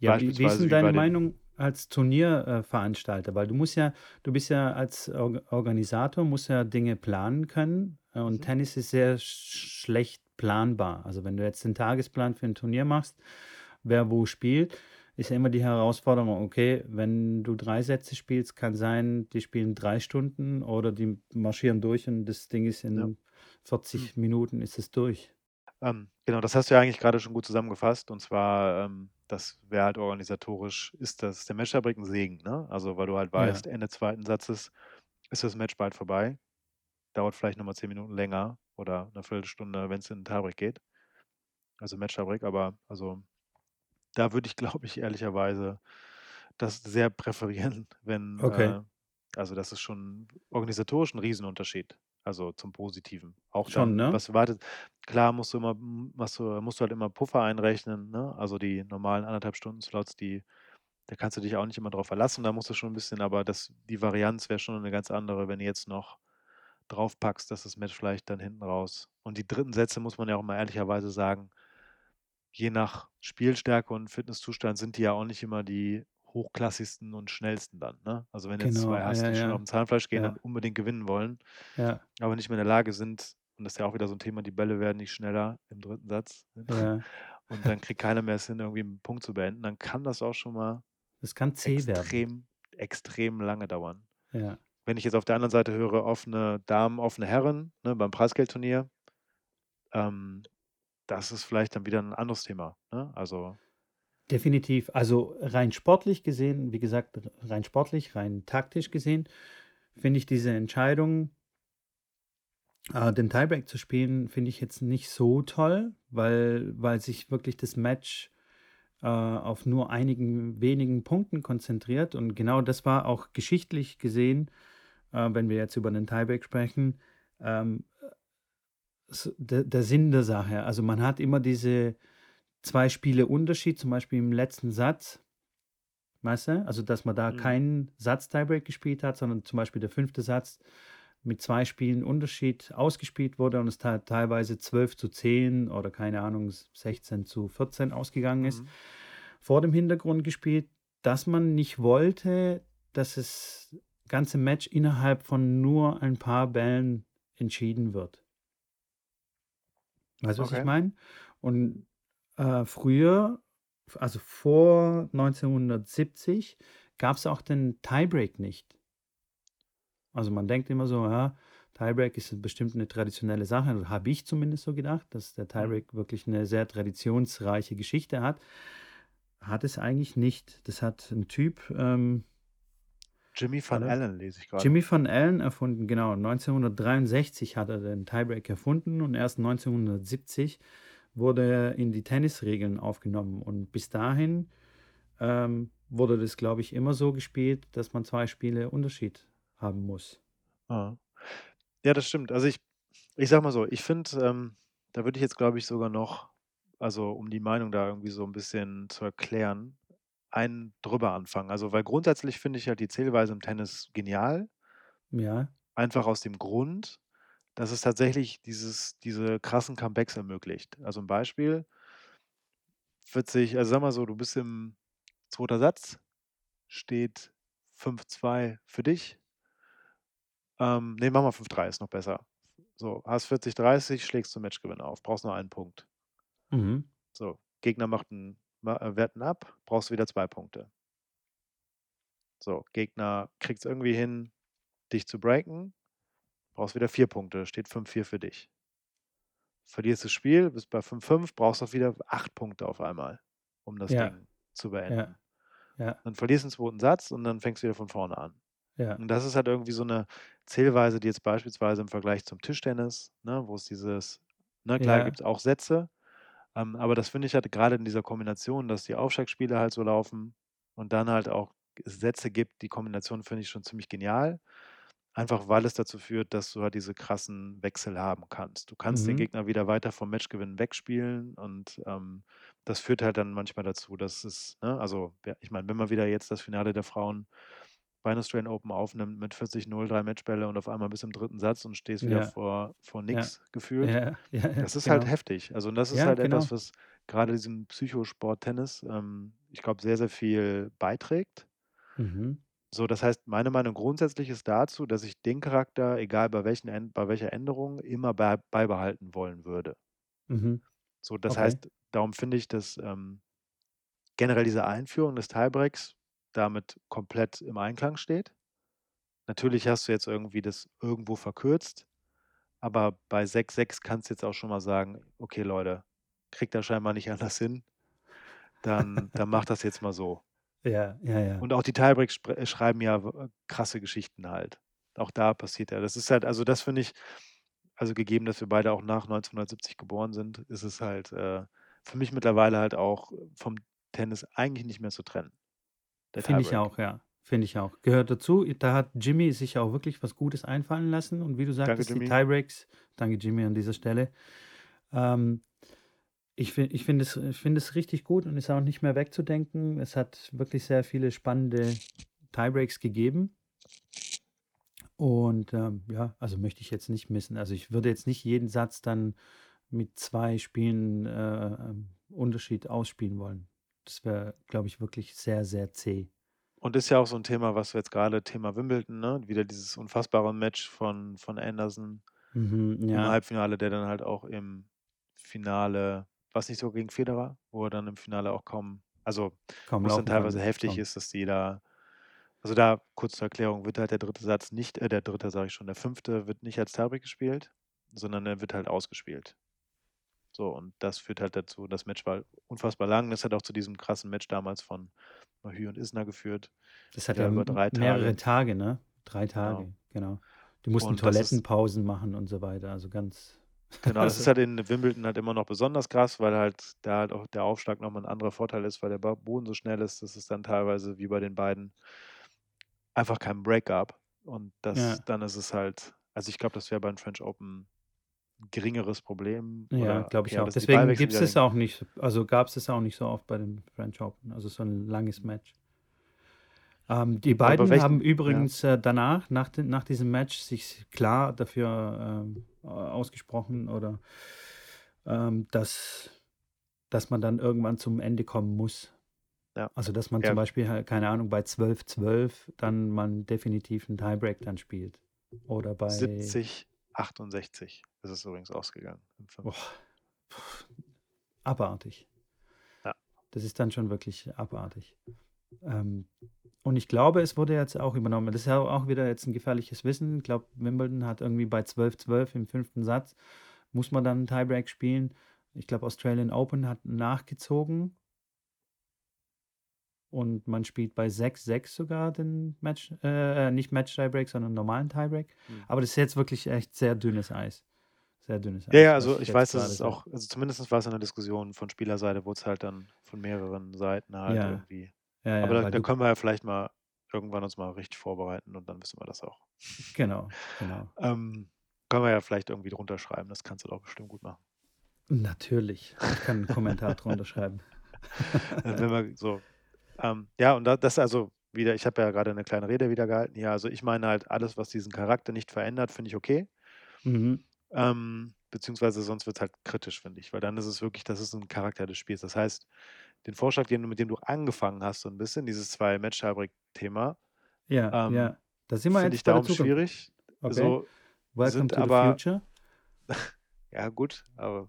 Ja, wie wie ist Beispielsweise 'n wie deine Meinung als Turnier äh? Weil du musst ja du bist ja als Org Organisator musst ja Dinge planen können, äh, und Mhm. Tennis ist sehr sch schlecht planbar. Also, wenn du jetzt den Tagesplan für 'n Turnier machst, wer wo spielt, ist ja immer die Herausforderung, okay, wenn du 3 Sätze spielst, kann sein, die spielen 3 Stunden oder die marschieren durch und das Ding ist Ja. in Hm. 40 Minuten ist es durch. Ähm, genau, das hast du ja eigentlich grade schon gut zusammengefasst. Und zwar, ähm, das wäre halt organisatorisch ist das der Match-Tiebreak 'n Segen, ne? Also, weil du halt Ja. weißt, Ende 2. Satzes ist das Match bald vorbei. Dauert vielleicht noch mal 10 Minuten länger oder 'ne Viertelstunde, wenn's in 'n Tiebreak geht. Also, Match-Tiebreak, aber also, da würde ich, glaube ich, ehrlicherweise das sehr präferieren, wenn, Okay. äh also, das ist schon organisatorisch 'n Riesenunterschied, also, zum Positiven. Auch Schon, dann, ne? was wartet klar musst du immer machst du musst du halt immer Puffer einrechnen, ne? Also, die normalen 1 1/2 Stunden-Slots, die da kannst du dich auch nicht immer drauf verlassen. Da musst du schon 'n bisschen aber das die Varianz wäre schon 'ne ganz andere, wenn du jetzt noch draufpackst, dass das Match vielleicht dann hinten raus und die 3. Sätze, muss man ja auch mal ehrlicherweise sagen je nach Spielstärke und Fitnesszustand sind die ja auch nicht immer die hochklassigsten und schnellsten dann, ne? Also, wenn jetzt Genau, 2 ah, hast, ja, die schon ja. aufm Zahnfleisch gehen und Ja. unbedingt gewinnen wollen, Ja. aber nicht mehr in der Lage sind und das ist ja auch wieder so 'n Thema, die Bälle werden nicht schneller im 3. Satz Ja. und dann kriegt keiner mehr es hin, irgendwie 'n Punkt zu beenden, dann kann das auch schon mal Es kann zäh werden. extrem, extrem lange dauern. Ja. Wenn ich jetzt auf der anderen Seite höre, offene Damen, offene Herren, ne, beim Preisgeldturnier ähm, das ist vielleicht dann wieder 'n anderes Thema, ne? Also Definitiv. Also, rein sportlich gesehen, wie gesagt, rein sportlich, rein taktisch gesehen, finde ich diese Entscheidung äh, den Tiebreak zu spielen, finde ich jetzt nicht so toll, weil weil sich wirklich das Match, äh, auf nur einigen wenigen Punkten konzentriert. Und genau das war auch geschichtlich gesehen, äh, wenn wir jetzt über 'nen Tiebreak sprechen, ähm, äh, der der Sinn der Sache. Also, man hat immer diese 2 Spiele Unterschied, zum Beispiel im letzten Satz. Weißt du? Also, dass man da Mhm. keinen Satz-Tiebreak gespielt hat, sondern zum Beispiel der 5. Satz mit 2 Spielen Unterschied ausgespielt wurde und es te teilweise 12:10 oder keine Ahnung, s 16:14 ausgegangen ist. Mhm. Vor dem Hintergrund gespielt, dass man nicht wollte, dass das ganze Match innerhalb von nur ein paar Bällen entschieden wird. Weißt du, was ich Okay. meine? Und, äh, früher, also, vor 1970 gab's auch den Tiebreak nicht. Also, man denkt immer so, ja, Tiebreak ist bestimmt 'ne traditionelle Sache, habe ich zumindest so gedacht, dass der Mhm. Tiebreak wirklich 'ne sehr traditionsreiche Geschichte hat. Hat es eigentlich nicht. Das hat 'n Typ, ähm Jimmy Van warte, Allen lese ich grade. Jimmy Van Allen erfunden, genau. 1963 hat er den Tiebreak erfunden und erst 1970 wurde er in die Tennisregeln aufgenommen. Und bis dahin, ähm, wurde das, glaube ich, immer so gespielt, dass man 2 Spiele Unterschied haben muss. Aha. Ja, das stimmt. Also, ich ich sage mal so, ich finde, ähm, da würde ich jetzt, glaube ich, sogar noch also, um die Meinung da irgendwie so 'n bisschen zu erklären, einen drüber anfangen. Also, weil grundsätzlich finde ich ja die Zählweise im Tennis genial. Ja. Einfach aus dem Grund, dass es tatsächlich dieses diese krassen Comebacks ermöglicht. Also, 'n Beispiel 40 also, sage mal so, du bist im 2. Satz, steht 5:2 für dich. Ähm, ne, machen wir 5:3, ist noch besser. So, hast 40:30, schlägst zum Matchgewinn auf, brauchst nur 1 Punkt. Mhm. So, Gegner macht 'n äh, wehrt 'n ab, brauchst du wieder 2 Punkte. So, Gegner kriegt's irgendwie hin, dich zu breaken, brauchst wieder 4 Punkte, steht 5:4 für dich. verlierst das Spiel, bist bei 5-5, brauchst auch wieder 8 Punkte auf einmal, um das Ja, Ding zu ja, beenden. ja, Dann verlierst du den zweiten Satz und dann fängst du wieder von vorne an. ja. Und das ist halt irgendwie so eine Zählweise, die jetzt beispielsweise im Vergleich zum Tischtennis, ne, wo es dieses ne, klar Ja, gibt es auch Sätze, ähm, aber das finde ich halt gerade in dieser Kombination, dass die Aufschlagspiele halt so laufen und dann halt auch Sätze gibt, die Kombination finde ich schon ziemlich genial. Einfach weil es dazu führt, dass du halt diese krassen Wechsel haben kannst. Du kannst den mhm, Gegner wieder weiter vom Matchgewinn wegspielen und ähm, das führt halt dann manchmal dazu, dass es, ne, also ja, ich meine, wenn man wieder jetzt das Finale der Frauen bei Australian Open aufnimmt mit 40-0, drei Matchbälle und auf einmal bis im dritten Satz und stehst wieder ja, vor, vor nix gefühlt. ja, ja, ja, Das ist halt genau. heftig. Also und das ist halt etwas, genau. was gerade diesem Psychosport Tennis, ähm, ich glaube, sehr, sehr viel beiträgt. Mhm, So, das heißt, meine Meinung grundsätzlich ist dazu, dass ich den Charakter, egal bei welchen bei welcher Änderung, immer bei beibehalten wollen würde. mhm, So, das okay. heißt, darum finde ich, dass ähm, generell diese Einführung des Tiebreaks damit komplett im Einklang steht. Natürlich hast du jetzt irgendwie das irgendwo verkürzt, aber bei 6-6 kannst du jetzt auch schon mal sagen, okay, Leute, kriegt er scheinbar nicht anders hin, dann, dann macht das jetzt mal so. Ja, ja, ja. Und auch die Tiebreaks äh, schreiben ja w- krasse Geschichten halt. Auch da passiert ja. Das ist halt, also das finde ich, also gegeben, dass wir beide auch nach 1970 geboren sind, ist es halt äh, für mich mittlerweile halt auch vom Tennis eigentlich nicht mehr zu trennen. Finde ich auch, ja. Finde ich auch. Gehört dazu. Da hat Jimmy sich auch wirklich was Gutes einfallen lassen. Und wie du sagtest, die. Tiebreaks, danke Jimmy an dieser Stelle. Ähm, ich finde ich find es, ich find es richtig gut und ist auch nicht mehr wegzudenken. Es hat wirklich sehr viele spannende Tiebreaks gegeben. Und ähm, ja, also möchte ich jetzt nicht missen. Also ich würde jetzt nicht jeden Satz dann mit zwei Spielen äh, ähm, Unterschied ausspielen wollen. Das wäre, glaube ich, wirklich sehr, sehr zäh. Und ist ja auch so ein Thema, was wir jetzt gerade, Thema Wimbledon, ne? Wieder dieses unfassbare Match von, von Anderson Mhm, im ja, Halbfinale, der dann halt auch im Finale, was nicht so gegen Federer, wo er dann im Finale auch kaum, also kaum wo es dann teilweise kann. heftig Kaum. ist, dass die da, also da kurz zur Erklärung, wird halt der dritte Satz nicht, äh, der dritte sage ich schon, der fünfte wird nicht als Tiebreak gespielt, sondern er wird halt ausgespielt. So, und das führt halt dazu, das Match war unfassbar lang. Das hat auch zu diesem krassen Match damals von Mahü und Isner geführt. Das hat Ja, ja über drei mehrere Tage. Tage, ne? Drei Genau. Tage, genau. Die mussten Und das ist, Toilettenpausen machen und so weiter. Also ganz, genau, das ist halt in Wimbledon halt immer noch besonders krass, weil halt da halt auch der Aufschlag nochmal ein anderer Vorteil ist, weil der Boden so schnell ist, dass es dann teilweise wie bei den beiden einfach keinen Break gab. Und ja, das, dann ist es halt, also ich glaube, das wäre beim French Open geringeres Problem ja, glaube ich ja, auch. Deswegen gibt es es auch nicht, also gab es es auch nicht so oft bei dem French Open. Also so ein langes Match. Ähm, die beiden haben welchen, ja, übrigens äh, danach, nach, den, nach diesem Match, sich klar dafür ähm, äh, ausgesprochen oder ähm, dass, dass man dann irgendwann zum Ende kommen muss. ja, Also, dass man zum ja, Beispiel, halt, keine Ahnung, bei 12-12 dann man definitiv einen Tiebreak dann spielt. Oder bei, 70, 68 ist es übrigens ausgegangen pff, abartig. Ja. Das ist dann schon wirklich abartig. Ähm, und ich glaube, es wurde jetzt auch übernommen. Das ist ja auch wieder jetzt ein gefährliches Wissen. Ich glaube, Wimbledon hat irgendwie bei 12-12 im fünften Satz, muss man dann einen Tiebreak spielen. Ich glaube, Australian Open hat nachgezogen und man spielt bei 6-6 sogar den Match, äh, nicht Match-Tiebreak, sondern normalen Tiebreak. Hm. Aber das ist jetzt wirklich echt sehr dünnes Eis. Sehr dünnes Ja, ja, Eis, was also ich weiß, dass es auch, also zumindest war es in der Diskussion von Spielerseite, wurde es halt dann von mehreren Seiten halt Ja, irgendwie. ja, Aber ja, da, weil da du, können wir ja vielleicht mal irgendwann uns mal richtig vorbereiten und dann wissen wir das auch. genau, genau. Ähm, können wir ja vielleicht irgendwie drunter schreiben, das kannst du doch bestimmt gut machen. Natürlich. Ich kann einen Kommentar drunter schreiben. Wenn wir so, ähm, ja, und da, das also wieder, ich habe ja gerade eine kleine Rede wieder gehalten. Ja, also ich meine halt, alles, was diesen Charakter nicht verändert, finde ich okay. Mhm. Ähm, beziehungsweise sonst wird es halt kritisch, finde ich, weil dann ist es wirklich, das ist ein Charakter des Spiels. Das heißt, den Vorschlag, den mit dem du angefangen hast, so ein bisschen, dieses zwei match thema Ja, ähm, ja. Da sind wir ich darum schwierig. Okay. So Welcome sind to the aber, future. ja gut, aber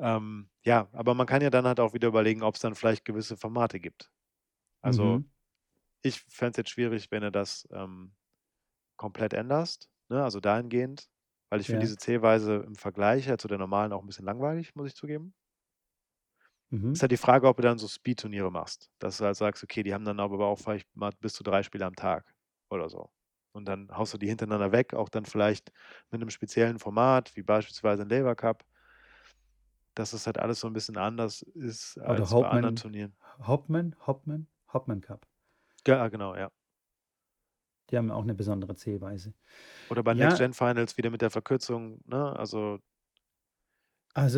ähm, ja, aber man kann ja dann halt auch wieder überlegen, ob es dann vielleicht gewisse Formate gibt. Also Mhm. ich fände es jetzt schwierig, wenn du das ähm, komplett änderst, ne? also dahingehend, Weil ich finde Ja. diese Zählweise im Vergleich ja zu der normalen auch ein bisschen langweilig, muss ich zugeben. Mhm. Ist halt die Frage, ob du dann so Speed-Turniere machst. Dass du halt sagst, okay, die haben dann aber auch vielleicht mal bis zu drei Spiele am Tag oder so. Und dann haust du die hintereinander weg, auch dann vielleicht mit einem speziellen Format, wie beispielsweise ein Labour Cup, dass es halt alles so ein bisschen anders ist Oder als bei anderen Hauptmann, Turnieren. Hauptmann, Hauptmann, Hauptmann Cup. Ja, genau, ja. Die haben auch eine besondere Zählweise. Oder bei Ja, Next-Gen-Finals wieder mit der Verkürzung, ne? Also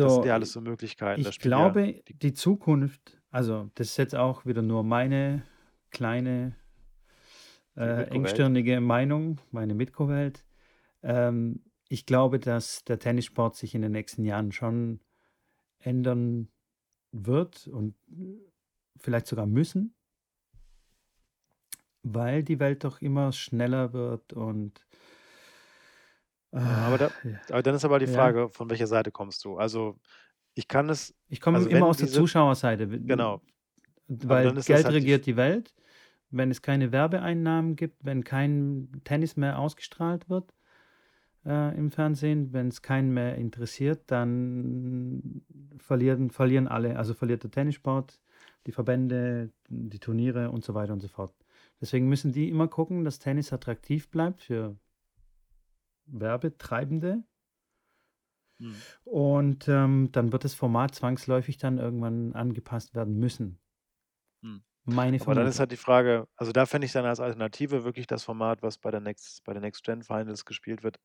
das sind also ja alles so Möglichkeiten. Ich spielt ja glaube, die die Zukunft, also das ist jetzt auch wieder nur meine kleine äh, engstirnige Meinung, meine Mitko-Welt. Ähm, ich glaube, dass der Tennissport sich in den nächsten Jahren schon ändern wird und vielleicht sogar müssen, weil die Welt doch immer schneller wird und Ja, aber, da, äh, aber dann ist aber die ja, Frage, von welcher Seite kommst du? Also ich kann es, ich komme also immer aus der diese, Zuschauerseite, w- genau, weil Geld halt regiert die Welt. Wenn es keine Werbeeinnahmen gibt, wenn kein Tennis mehr ausgestrahlt wird äh, im Fernsehen, wenn es keinen mehr interessiert, dann verlieren, verlieren alle. Also verliert der Tennissport, die Verbände, die Turniere und so weiter und so fort. Deswegen müssen die immer gucken, dass Tennis attraktiv bleibt für Werbetreibende. Hm. Und ähm, dann wird das Format zwangsläufig dann irgendwann angepasst werden müssen. Hm. Meine Aber dann ist Vermutung. halt die Frage, also da fände ich dann als Alternative wirklich das Format, was bei der Next, bei der Next Gen Finals gespielt wird.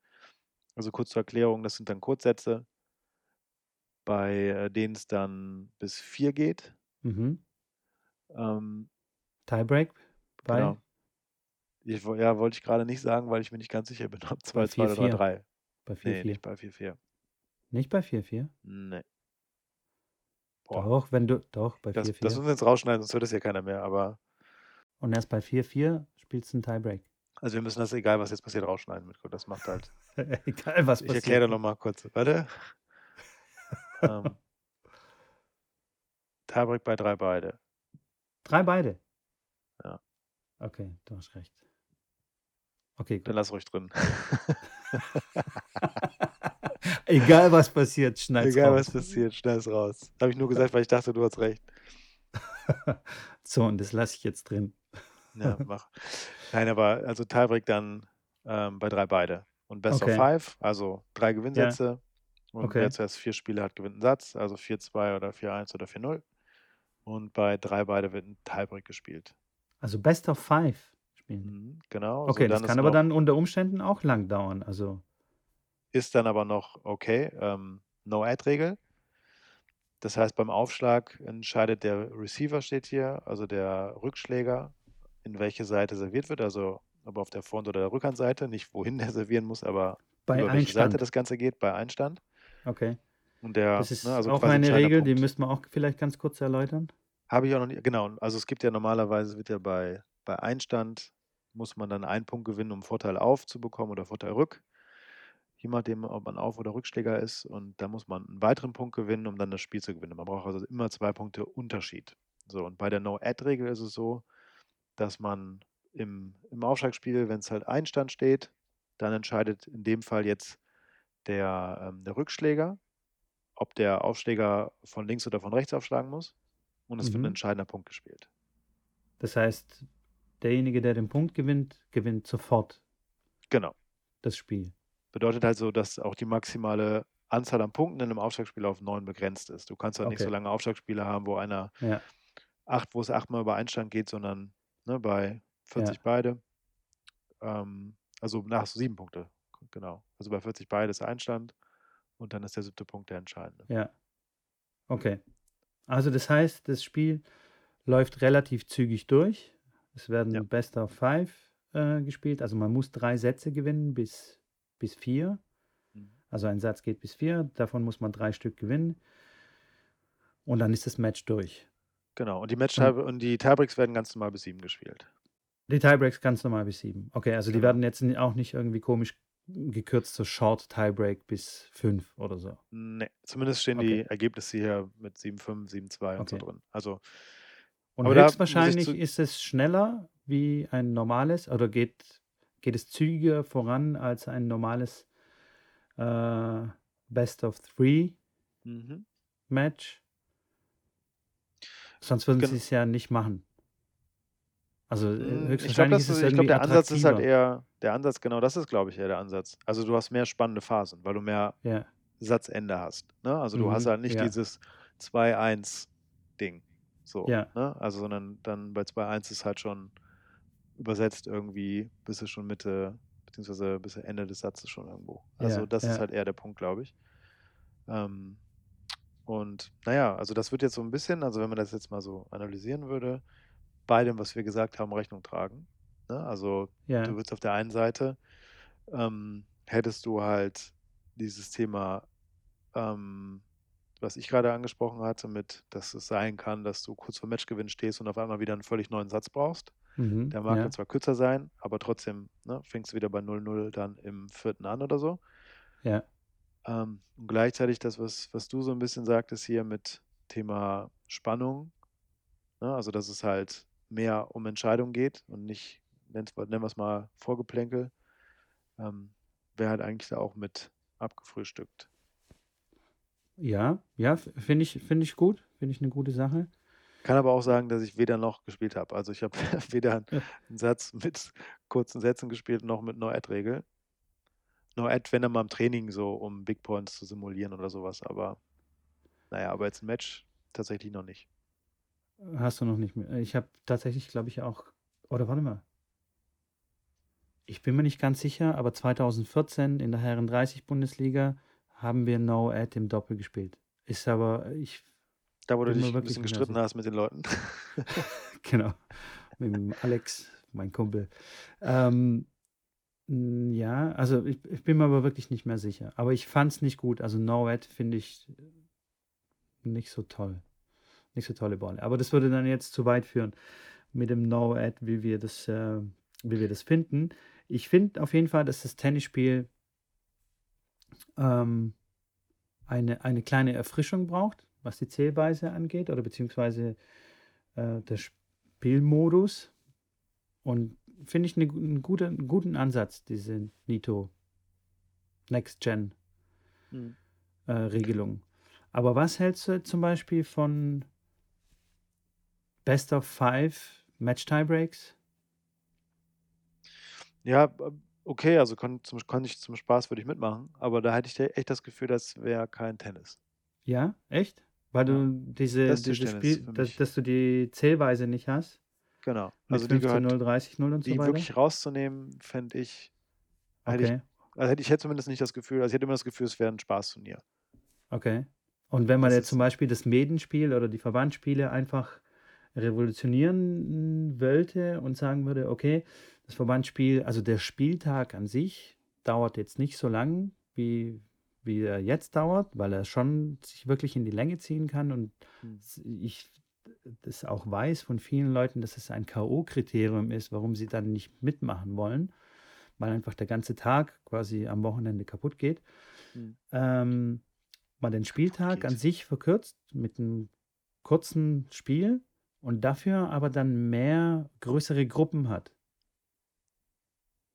Also kurz zur Erklärung, das sind dann Kurzsätze, bei äh, denen es dann bis vier geht. Mhm. Ähm, Tiebreak bei, genau. Ich, ja, wollte ich gerade nicht sagen, weil ich mir nicht ganz sicher bin, ob bei 2-2 oder 4-4. 3-3. Bei Nee, 4-4. nicht bei 4-4. Nicht bei 4-4? Nee. Boah. Doch, wenn du, doch, bei Das, das 4-4. müssen wir jetzt rausschneiden, sonst hört es ja keiner mehr. Aber Und erst bei 4-4 spielst du einen Tiebreak. Also wir müssen das, egal was jetzt passiert, rausschneiden. Mitko. Das macht halt. Egal, was Ich erkläre passiert. nochmal kurz. Warte. Ähm, Tiebreak bei drei beide. Drei beide. Ja. Okay, du hast recht. Okay, Dann gut. lass ruhig drin. Egal, was passiert, schneid's Egal was raus. passiert, schnell es raus. Habe ich nur gesagt, weil ich dachte, du hast recht. So, und das lasse ich jetzt drin. Ja, mach. Nein, aber also Tiebreak dann ähm, bei drei beide. Und Best of Okay. Five, also drei Ja, Gewinnsätze. Und wer zuerst vier Spiele hat, gewinnt einen Satz, also 4-2 oder 4-1 oder 4-0. Und bei drei beide wird ein Tiebreak gespielt. Also Best of Five spielen. Mhm, genau, so Okay, das dann ist kann aber noch, dann unter Umständen auch lang dauern. Also, ist dann aber noch okay, ähm, No-Ad-Regel. Das heißt, beim Aufschlag entscheidet der Receiver, steht hier, also der Rückschläger, in welche Seite serviert wird, also ob auf der Front- oder der Rückhandseite, nicht wohin der servieren muss, aber bei über welche Seite das Ganze geht, bei Einstand. Okay. Und der, Das ist ne, also auch eine Regel, die Punkt. müssten wir auch vielleicht ganz kurz erläutern. Habe ich auch noch nicht, genau, also es gibt ja normalerweise, wird ja bei, bei Einstand, muss man dann einen Punkt gewinnen, um Vorteil auf zu bekommen oder Vorteil rück, je nachdem, ob man Auf- oder Rückschläger ist. Und da muss man einen weiteren Punkt gewinnen, um dann das Spiel zu gewinnen. Man braucht also immer zwei Punkte Unterschied. So, und bei der No-Ad-Regel ist es so, dass man im, im Aufschlagspiel, wenn es halt Einstand steht, dann entscheidet in dem Fall jetzt der, ähm, der Rückschläger, ob der Aufschläger von links oder von rechts aufschlagen muss. Und es wird ein Mhm. entscheidender Punkt gespielt. Das heißt, derjenige, der den Punkt gewinnt, gewinnt sofort Genau. das Spiel. Bedeutet halt so, dass auch die maximale Anzahl an Punkten in einem Aufschlagspiel auf neun begrenzt ist. Du kannst halt nicht so Okay. lange Aufschlagspiele haben, wo einer Ja, acht, wo es achtmal über Einstand geht, sondern ne, bei 40 ja. beide. Ähm, also nach so sieben Punkte. Genau. Also bei 40 beide ist Einstand und dann ist der siebte Punkt der entscheidende. Ja. Okay. Also das heißt, das Spiel läuft relativ zügig durch. Es werden Ja. Best of Five äh, gespielt. Also man muss drei Sätze gewinnen bis, bis vier. Mhm. Also ein Satz geht bis vier. Davon muss man drei Stück gewinnen. Und dann ist das Match durch. Genau. Und die Match Und und die Tiebreaks werden ganz normal bis sieben gespielt. die Tiebreaks ganz normal bis sieben. Okay, also die Genau. werden jetzt auch nicht irgendwie komisch gekürzt, so Short Tiebreak bis fünf oder so. Nee, zumindest stehen Okay. die Ergebnisse hier mit 7-5, 7-2 und so Okay. drin. Also, Und aber höchstwahrscheinlich ist es schneller wie ein normales oder geht, geht es zügiger voran als ein normales äh, Best of Three Mhm. Match. Sonst würden Gen sie es ja nicht machen. Also, äh, Hm, ich glaube, höchstwahrscheinlich das ist es ist ich glaube, der Ansatz ist halt eher der Ansatz genau das ist, glaube ich, eher der Ansatz. Also, du hast mehr spannende Phasen, weil du mehr Ja. Satzende hast, ne? Also, du hast Mhm. halt nicht Ja. dieses 2-1 Ding, so, Ja. ne? Also, sondern dann bei 2-1 ist halt schon übersetzt irgendwie bist du schon Mitte beziehungsweise bis Ende des Satzes schon irgendwo. Also, das ist halt eher der Punkt, glaube ich. Ähm, und na ja, also, das wird jetzt so 'n bisschen also, wenn man das jetzt mal so analysieren würde, beidem, was wir gesagt haben, Rechnung tragen, ne? Also, du Ja. würdest auf der einen Seite, ähm, hättest du halt dieses Thema, ähm, was ich grade angesprochen hatte mit, dass es sein kann, dass du kurz vorm Matchgewinn stehst und auf einmal wieder 'n völlig neuen Satz brauchst. Mhm. Der mag Ja. dann zwar kürzer sein, aber trotzdem, ne, fängst du wieder bei 0:0 dann im 4. an oder so. Ja. Ähm, und gleichzeitig das, was was du so 'n bisschen sagtest hier mit Thema Spannung, ne? Also, dass es halt mehr um Entscheidungen geht und nicht, nennen wir's mal Vorgeplänkel, ähm, wäre halt eigentlich da auch mit abgefrühstückt. Ja, ja, finde ich finde ich gut. Finde ich 'ne gute Sache. Kann aber auch sagen, dass ich weder noch gespielt habe. Also, ich habe weder Ja. 'n Satz mit kurzen Sätzen gespielt noch mit No-Ad-Regel. No-Ad, wenn dann mal im Training so, um Big Points zu simulieren oder so was, aber na ja, aber jetzt 'n Match tatsächlich noch nicht. Hast du noch nicht mehr. Ich habe tatsächlich, glaube ich, auch oder warte mal. Ich bin mir nicht ganz sicher, aber 2014 in der Herren-30 Bundesliga haben wir No-Ad im Doppel gespielt. Ist aber ich Da, wo du dich 'n wirklich bisschen gestritten hast mit den Leuten. Genau, mit dem Alex, mein Kumpel. Ähm, hm, ja, also, ich ich bin mir aber wirklich nicht mehr sicher. Aber ich fand's nicht gut. Also, No-Ad finde ich nicht so toll. Nicht so tolle Bälle. Aber das würde dann jetzt zu weit führen mit dem No-Ad, wie wir das äh, wie wir das finden. Ich finde auf jeden Fall, dass das Tennisspiel ähm, eine eine kleine Erfrischung braucht, was die Zählweise angeht oder beziehungsweise, äh, der Spielmodus. Und finde ich 'ne 'n gute 'n guten Ansatz, diese Nito Next Gen Mhm. äh, Regelung. Aber was hältst du zum Beispiel von Best of Five Match-Tiebreaks? Ja, b okay, also, kann zum ich zum Spaß würde ich mitmachen, aber da hätte ich echt das Gefühl, das wäre kein Tennis. Ja, echt? Weil Ja. du diese Das Tischtennis Spiel dass dass du die Zählweise nicht hast? Genau. Also, die gehört 15:0, 30:0 und so die weiter? wirklich rauszunehmen, fände ich hätte ich Okay. also, hätte ich hätte zumindest nicht das Gefühl also, ich hätte immer das Gefühl, es wäre 'n Spaßturnier. Okay. Und wenn man Das jetzt zum Beispiel das Medenspiel oder die Verbandsspiele einfach revolutionieren wollte und sagen würde: „Okay, das Verbandsspiel also, der Spieltag an sich dauert jetzt nicht so lang, wie wie er jetzt dauert, weil er schon sich wirklich in die Länge ziehen kann und s ich das auch weiß von vielen Leuten, dass es ein K.O.-Kriterium ist, warum sie dann nicht mitmachen wollen, weil einfach der ganze Tag quasi am Wochenende kaputt geht. Mhm. Ähm, man den Spieltag an sich verkürzt mit 'nem kurzen Spiel und dafür aber dann mehr größere Gruppen hat.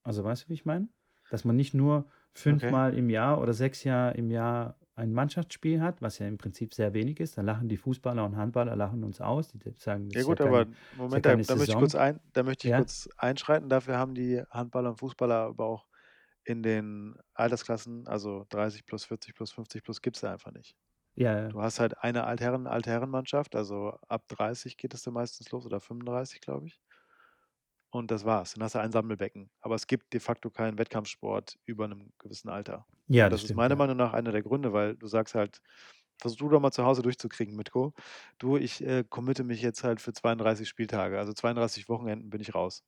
Also, weißt du, wie ich meine? Dass man nicht nur Okay. fünfmal im Jahr oder 6 Jahr im Jahr ein Mannschaftsspiel hat, was ja im Prinzip sehr wenig ist. Da lachen die Fußballer und Handballer lachen uns aus. Die sagen, das Ja ist ja gut, aber keine ist ja Moment, da da möchte ich kurz ein da möchte ich Ja? kurz einschreiten. Dafür haben die Handballer und Fußballer aber auch in den Altersklassen, also 30 plus, 40 plus, 50 plus gibt's da einfach nicht. Ja, ja. Du hast halt eine Altherren Altherrenmannschaft, also, ab 30 geht es dann meistens los oder 35, glaube ich. Und das war's. Dann hast du ein Sammelbecken. Aber es gibt de facto keinen Wettkampfsport über 'nem gewissen Alter. Ja, das das ist stimmt, meiner ja. Meinung nach einer der Gründe, weil du sagst halt versuch du doch mal zu Hause durchzukriegen, Mitko. Du, ich, äh, committe mich jetzt halt für 32 Spieltage. Also, 32 Wochenenden bin ich raus.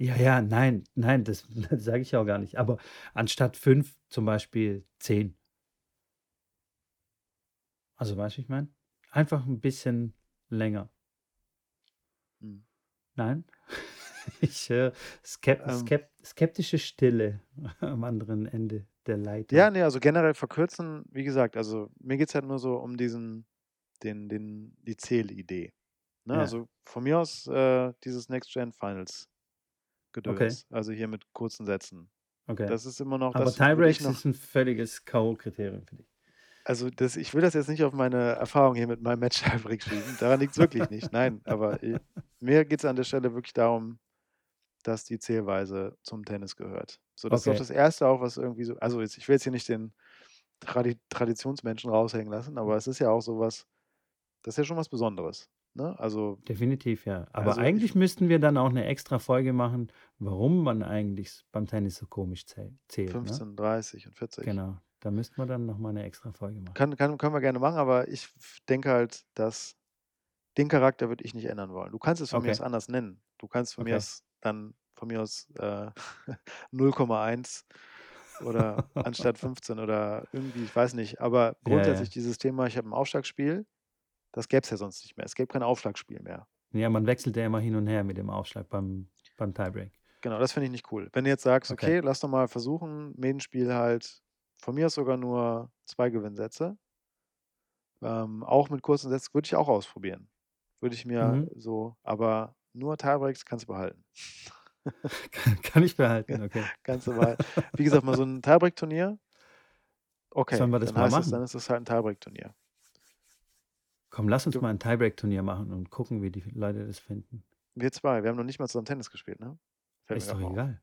Ja, ja, nein, nein, das das sage ich auch gar nicht. Aber anstatt 5 zum Beispiel 10. Also, weißt du, ich meine? Einfach 'n bisschen länger. Mhm. Nein? Ich höre skep Ähm skep skeptische Stille am anderen Ende der Ja, Leitung. ne, also, generell verkürzen, wie gesagt, also, mir geht's halt nur so um diesen den den die Zählidee, ne? Ja. Also, von mir aus, äh, dieses Next Gen Finals Okay. Gedöns, also, hier mit kurzen Sätzen. Okay. Das ist immer noch Aber ich Tiebreaks ist ein völliges K.O.-Kriterium für dich. also, das ich will das jetzt nicht auf meine Erfahrung hier mit meinem Match-Tiebreak schieben. Daran liegt's wirklich nicht. Nein, aber i mir geht's an der Stelle wirklich darum, dass die Zählweise zum Tennis gehört. So, das ist auch Okay. das Erste auch, was irgendwie so also, jetzt ich will jetzt hier nicht den Tradi Traditionsmenschen raushängen lassen, aber es ist ja auch so was das ist ja schon was Besonderes, ne? Also Definitiv, ja. Aber also, ich eigentlich müssten wir dann auch 'ne extra Folge machen, warum man eigentlich beim Tennis so komisch zäh zählt, ne? 15, 30 und 40. Genau. Da müssten wir dann noch mal 'ne extra Folge machen. Kann kann können wir gerne machen, aber ich denke halt, dass den Charakter würde ich nicht ändern wollen. Du kannst es von mir aus Okay. anders nennen. Du kannst von mir Okay. aus dann von mir aus, äh, 0,1 oder anstatt 15 oder irgendwie, ich weiß nicht. Aber Ja, grundsätzlich ja. dieses Thema, ich habe 'n Aufschlagspiel, das gäbe es ja sonst nicht mehr. Es gäbe kein Aufschlagspiel mehr. Ja, man wechselt ja immer hin und her mit dem Aufschlag beim beim Tiebreak. Genau, das finde ich nicht cool. Wenn du jetzt sagst: Okay. „Okay, lass doch mal versuchen, Main-Spiel halt von mir aus sogar nur 2 Gewinnsätze“ ähm, auch mit kurzen Sätzen würde ich auch ausprobieren. Würde ich mir Mhm. so aber nur Tiebreaks kannst du behalten. Kann kann ich behalten, okay. kannst du behalten. Wie gesagt, mal so 'n Tiebreak-Turnier okay, Sollen wir das dann mal heißt das dann machen? ist das halt 'n Tiebreak-Turnier. Komm, lass uns Du mal 'n Tiebreak-Turnier machen und gucken, wie die Leute das finden. Wir 2, wir haben noch nicht mal zusammen Tennis gespielt, ne? Fällt Ist doch egal.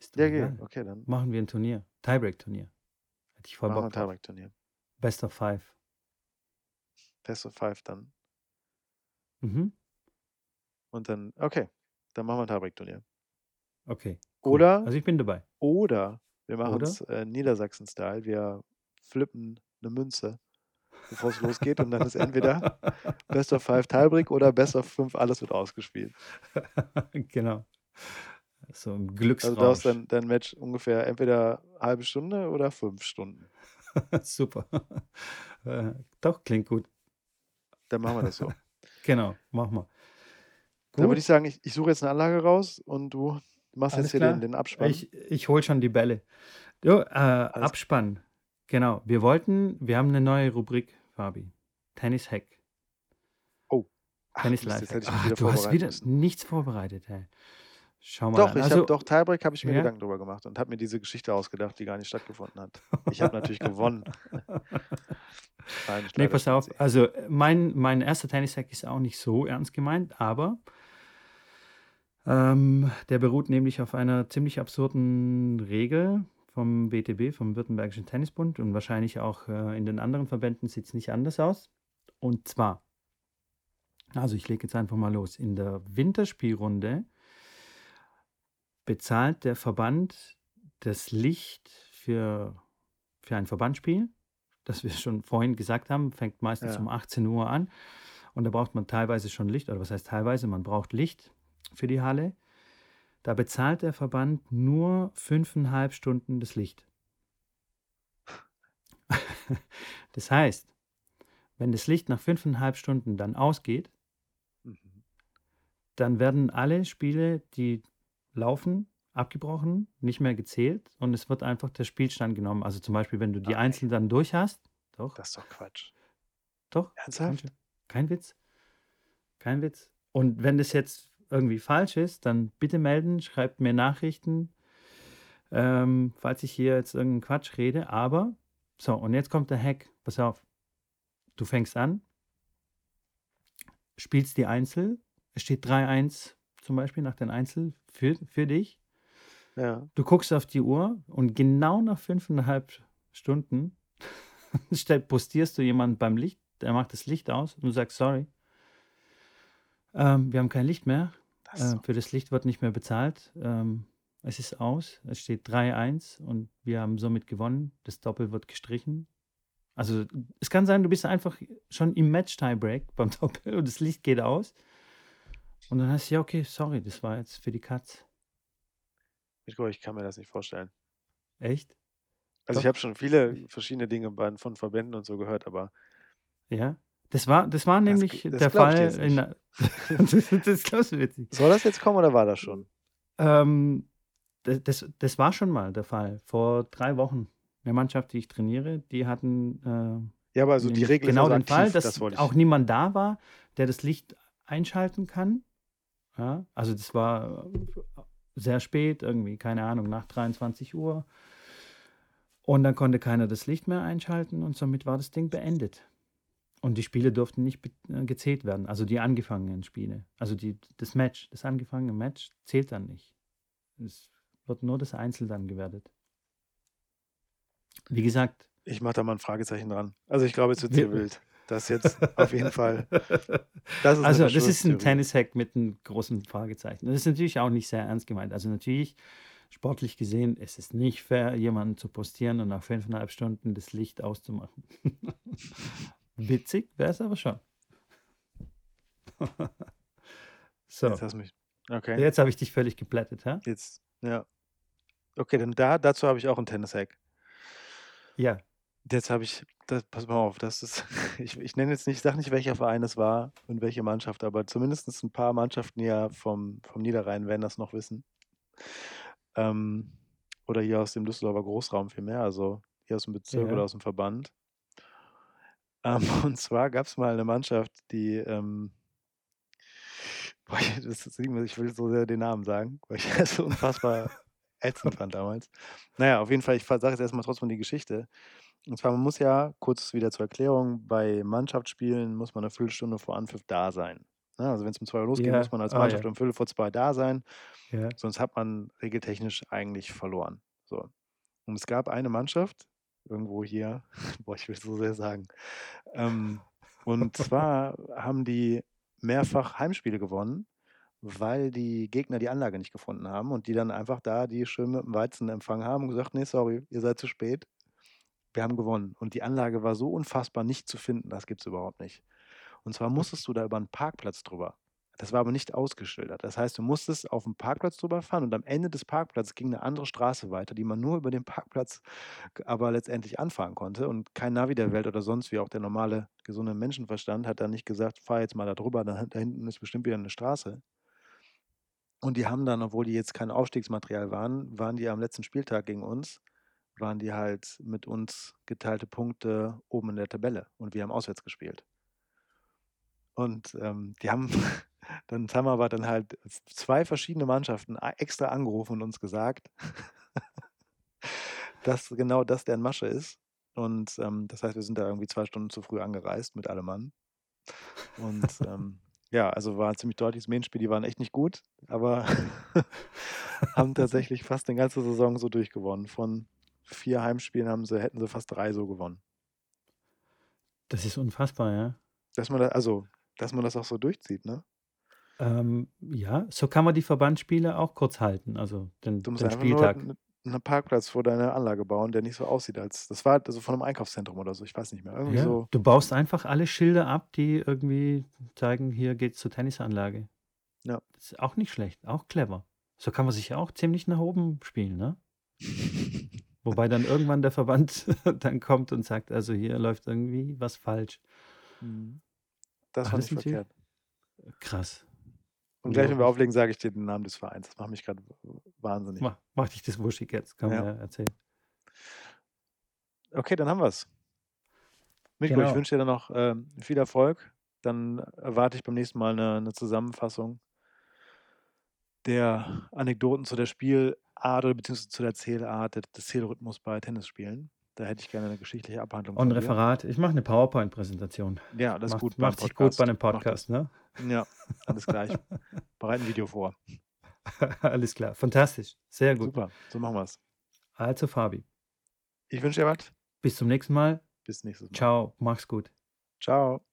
Ist doch Ja, okay, egal. okay, dann Machen wir 'n Turnier. Tiebreak-Turnier. Hätte ich voll machen Bock 'n drauf. Tiebreak-Turnier. Best of 5. Best of 5 dann. Mhm. Und dann okay, dann machen wir 'n Tiebreak-Turnier. Okay, cool. Oder Also, ich bin dabei. oder wir Oder? machen's, äh, Niedersachsen-Style. Wir flippen 'ne Münze, bevor's losgeht und dann ist entweder Best of 5 Tiebreak oder Best of 5, alles wird ausgespielt. Genau. So im Also, du darfst Glücksrausch. dein dein Match ungefähr entweder 1/2 Stunde oder 5 Stunden. Super. Äh, doch, klingt gut. Dann machen wir das so. Genau, machen wir. Dann würde ich Gut. sagen, ich ich suche jetzt 'ne Anlage raus und du machst jetzt Alles hier den klar. den Abspann. Ich ich hole schon die Bälle. Du, äh, Abspann. Genau. Wir wollten wir haben 'ne neue Rubrik, Fabi. Tennis-Hack. Oh. Ach Tennis jetzt Lifehack. hätte ich mich Ah, wieder du hast wieder müssen. nichts vorbereitet, ey. Schau mal Doch, an. ich Also doch Tiebreak habe ich mir ja? Gedanken drüber gemacht und habe mir diese Geschichte ausgedacht, die gar nicht stattgefunden hat. Ich habe natürlich gewonnen. Nein, Ne, leider pass auf. Also, mein mein 1. Tennis-Hack ist auch nicht so ernst gemeint, aber ähm, der beruht nämlich auf einer ziemlich absurden Regel vom WTB, vom Württembergischen Tennisbund und wahrscheinlich auch, äh, in den anderen Verbänden sieht's nicht anders aus. Und zwar also, ich lege jetzt einfach mal los. In der Winterspielrunde bezahlt der Verband das Licht für für ein Verbandsspiel, das wir schon vorhin gesagt haben, fängt meistens Ja. um 18:00 an und da braucht man teilweise schon Licht oder was heißt teilweise, man braucht Licht für die Halle. Da bezahlt der Verband nur 5,5 Stunden das Licht. Das heißt, wenn das Licht nach 5,5 Stunden dann ausgeht Mhm. dann werden alle Spiele, die laufen, abgebrochen, nicht mehr gezählt und es wird einfach der Spielstand genommen. Also, zum Beispiel, wenn du die Nein. Einzel dann durch hast doch. Das ist doch Quatsch. Doch, Ernsthaft? Kein Witz. Kein Witz. Und wenn das jetzt irgendwie falsch ist, dann bitte melden, schreibt mir Nachrichten, ähm, falls ich hier jetzt irgend 'n Quatsch rede. Aber so, und jetzt kommt der Hack. Pass auf. Du fängst an spielst die Einzel. Es steht 3:1 zum Beispiel nach den Einzel für für dich. Ja. Du guckst auf die Uhr und genau nach 5,5 Stunden postierst du jemanden beim Licht, der macht das Licht aus und du sagst: „Sorry“ „ähm, wir haben kein Licht mehr. Äh, für das Licht wird nicht mehr bezahlt. Ähm, es ist aus. Es steht 3:1 und wir haben somit gewonnen. Das Doppel wird gestrichen.“ Also, es kann sein, du bist einfach schon im Match-Tiebreak beim Doppel und das Licht geht aus. Und dann heißt es: „Ja, okay, sorry, das war jetzt für die Katz.“ Mirko, ich kann mir das nicht vorstellen. Echt? Also, ich Doch. habe schon viele verschiedene Dinge von Verbänden und so gehört, aber Ja, das war das war Das nämlich gl das der Fall in das das glaubst du jetzt nicht. Soll das jetzt kommen oder war das schon? Ähm, da das das war schon mal der Fall vor 3 Wochen. 'Ne Mannschaft, die ich trainiere, die hatten, äh, Ja, aber also die Regel ist genau also den Fall, dass das auch niemand da war, der das Licht einschalten kann. Ja, also das war sehr spät, irgendwie, keine Ahnung, nach 23 Uhr. Und dann konnte keiner das Licht mehr einschalten und somit war das Ding beendet. Und die Spiele durften nicht äh, gezählt werden, also die angefangenen Spiele. Also die, das Match, das angefangene Match zählt dann nicht. Es wird nur das Einzel dann gewertet. Wie gesagt. Ich mache da mal ein Fragezeichen dran. Also ich glaube, es wird sehr wild. Das jetzt auf jeden Fall. Das also das ist ein Tennis-Hack mit einem großen Fragezeichen. Das ist natürlich auch nicht sehr ernst gemeint. Also natürlich, sportlich gesehen, es ist nicht fair, jemanden zu postieren und nach fünfeinhalb Stunden das Licht auszumachen. Witzig wäre es aber schon. so. Jetzt hast du mich. Okay. Jetzt habe ich dich völlig geplättet, ha? Jetzt, ja. Okay, dann da, dazu habe ich auch einen Tennis-Hack. Ja. Jetzt habe ich, das, pass mal auf, das ist, ich, ich nenne jetzt nicht, ich sage nicht, welcher Verein es war und welche Mannschaft, aber zumindest ein paar Mannschaften hier vom, vom Niederrhein werden das noch wissen. Ähm, oder hier aus dem Düsseldorfer Großraum vielmehr, also hier aus dem Bezirk ja. oder aus dem Verband. Ähm, und zwar gab es mal eine Mannschaft, die, ähm, boah, ich, das, ich will so sehr den Namen sagen, weil ich das so unfassbar ätzend fand damals. Naja, auf jeden Fall, ich sage jetzt erstmal trotzdem die Geschichte. Und zwar, man muss ja, kurz wieder zur Erklärung, bei Mannschaftsspielen muss man eine Viertelstunde vor Anpfiff da sein. Ne? Also wenn es um zwei Uhr losgeht, ja. muss man als ah, Mannschaft ja. um Viertel vor zwei da sein. Ja. Sonst hat man regeltechnisch eigentlich verloren. So. Und es gab eine Mannschaft, irgendwo hier, boah, ich will so sehr sagen. Ähm, und zwar haben die mehrfach Heimspiele gewonnen, weil die Gegner die Anlage nicht gefunden haben und die dann einfach da die schön mit dem Weizen empfangen haben und gesagt, nee, sorry, ihr seid zu spät. Wir haben gewonnen. Und die Anlage war so unfassbar nicht zu finden, das gibt es überhaupt nicht. Und zwar musstest du da über einen Parkplatz drüber. Das war aber nicht ausgeschildert. Das heißt, du musstest auf dem Parkplatz drüber fahren und am Ende des Parkplatzes ging eine andere Straße weiter, die man nur über den Parkplatz aber letztendlich anfahren konnte. Und kein Navi der Welt oder sonst wie auch der normale gesunde Menschenverstand hat dann nicht gesagt, fahr jetzt mal da drüber, da, da hinten ist bestimmt wieder eine Straße. Und die haben dann, obwohl die jetzt kein Aufstiegsmaterial waren, waren die am letzten Spieltag gegen uns, waren die halt mit uns geteilte Punkte oben in der Tabelle und wir haben auswärts gespielt. Und ähm, die haben dann haben aber dann halt zwei verschiedene Mannschaften extra angerufen und uns gesagt, dass genau das deren Masche ist. Und ähm, das heißt, wir sind da irgendwie zwei Stunden zu früh angereist mit allem Mann. Und ähm, ja, also war ein ziemlich deutliches Main-Spiel. Die waren echt nicht gut, aber haben tatsächlich fast eine ganze Saison so durchgewonnen. Von vier Heimspielen haben sie, hätten sie fast drei so gewonnen. Das ist unfassbar, ja. Dass man da, also, dass man das auch so durchzieht, ne? Ähm, ja, so kann man die Verbandsspiele auch kurz halten, also den, Du musst den einfach Spieltag. nur einen Parkplatz vor deine Anlage bauen, der nicht so aussieht als das war also von einem Einkaufszentrum oder so, ich weiß nicht mehr. Irgendwie Ja, so. du baust einfach alle Schilder ab, die irgendwie zeigen, hier geht's zur Tennisanlage. Ja. Das ist auch nicht schlecht, auch clever. So kann man sich auch ziemlich nach oben spielen, ne? Wobei dann irgendwann der Verband dann kommt und sagt, also hier läuft irgendwie was falsch. Mhm. Das war nicht verkehrt. Krass. Und gleich, wenn wir auflegen, sage ich dir den Namen des Vereins. Das macht mich gerade wahnsinnig. Mach, mach dich das wuschig jetzt, kann ja. man ja erzählen. Okay, dann haben wir es. Mikko, genau. ich wünsche dir dann noch äh, viel Erfolg. Dann erwarte ich beim nächsten Mal eine, eine Zusammenfassung der Anekdoten zu der Spielart oder beziehungsweise zu der Zählart, des Zählrhythmus bei Tennisspielen. Da hätte ich gerne eine geschichtliche Abhandlung. Und ein Referat. Ich mache eine PowerPoint-Präsentation. Ja, das ist gut. Macht sich gut bei einem Podcast, ne? Ja, alles gleich. Bereiten ein Video vor. alles klar. Fantastisch. Sehr gut. Super. So machen wir es. Also, Fabi. Ich wünsche dir was. Bis zum nächsten Mal. Bis nächstes Mal. Ciao. Mach's gut. Ciao.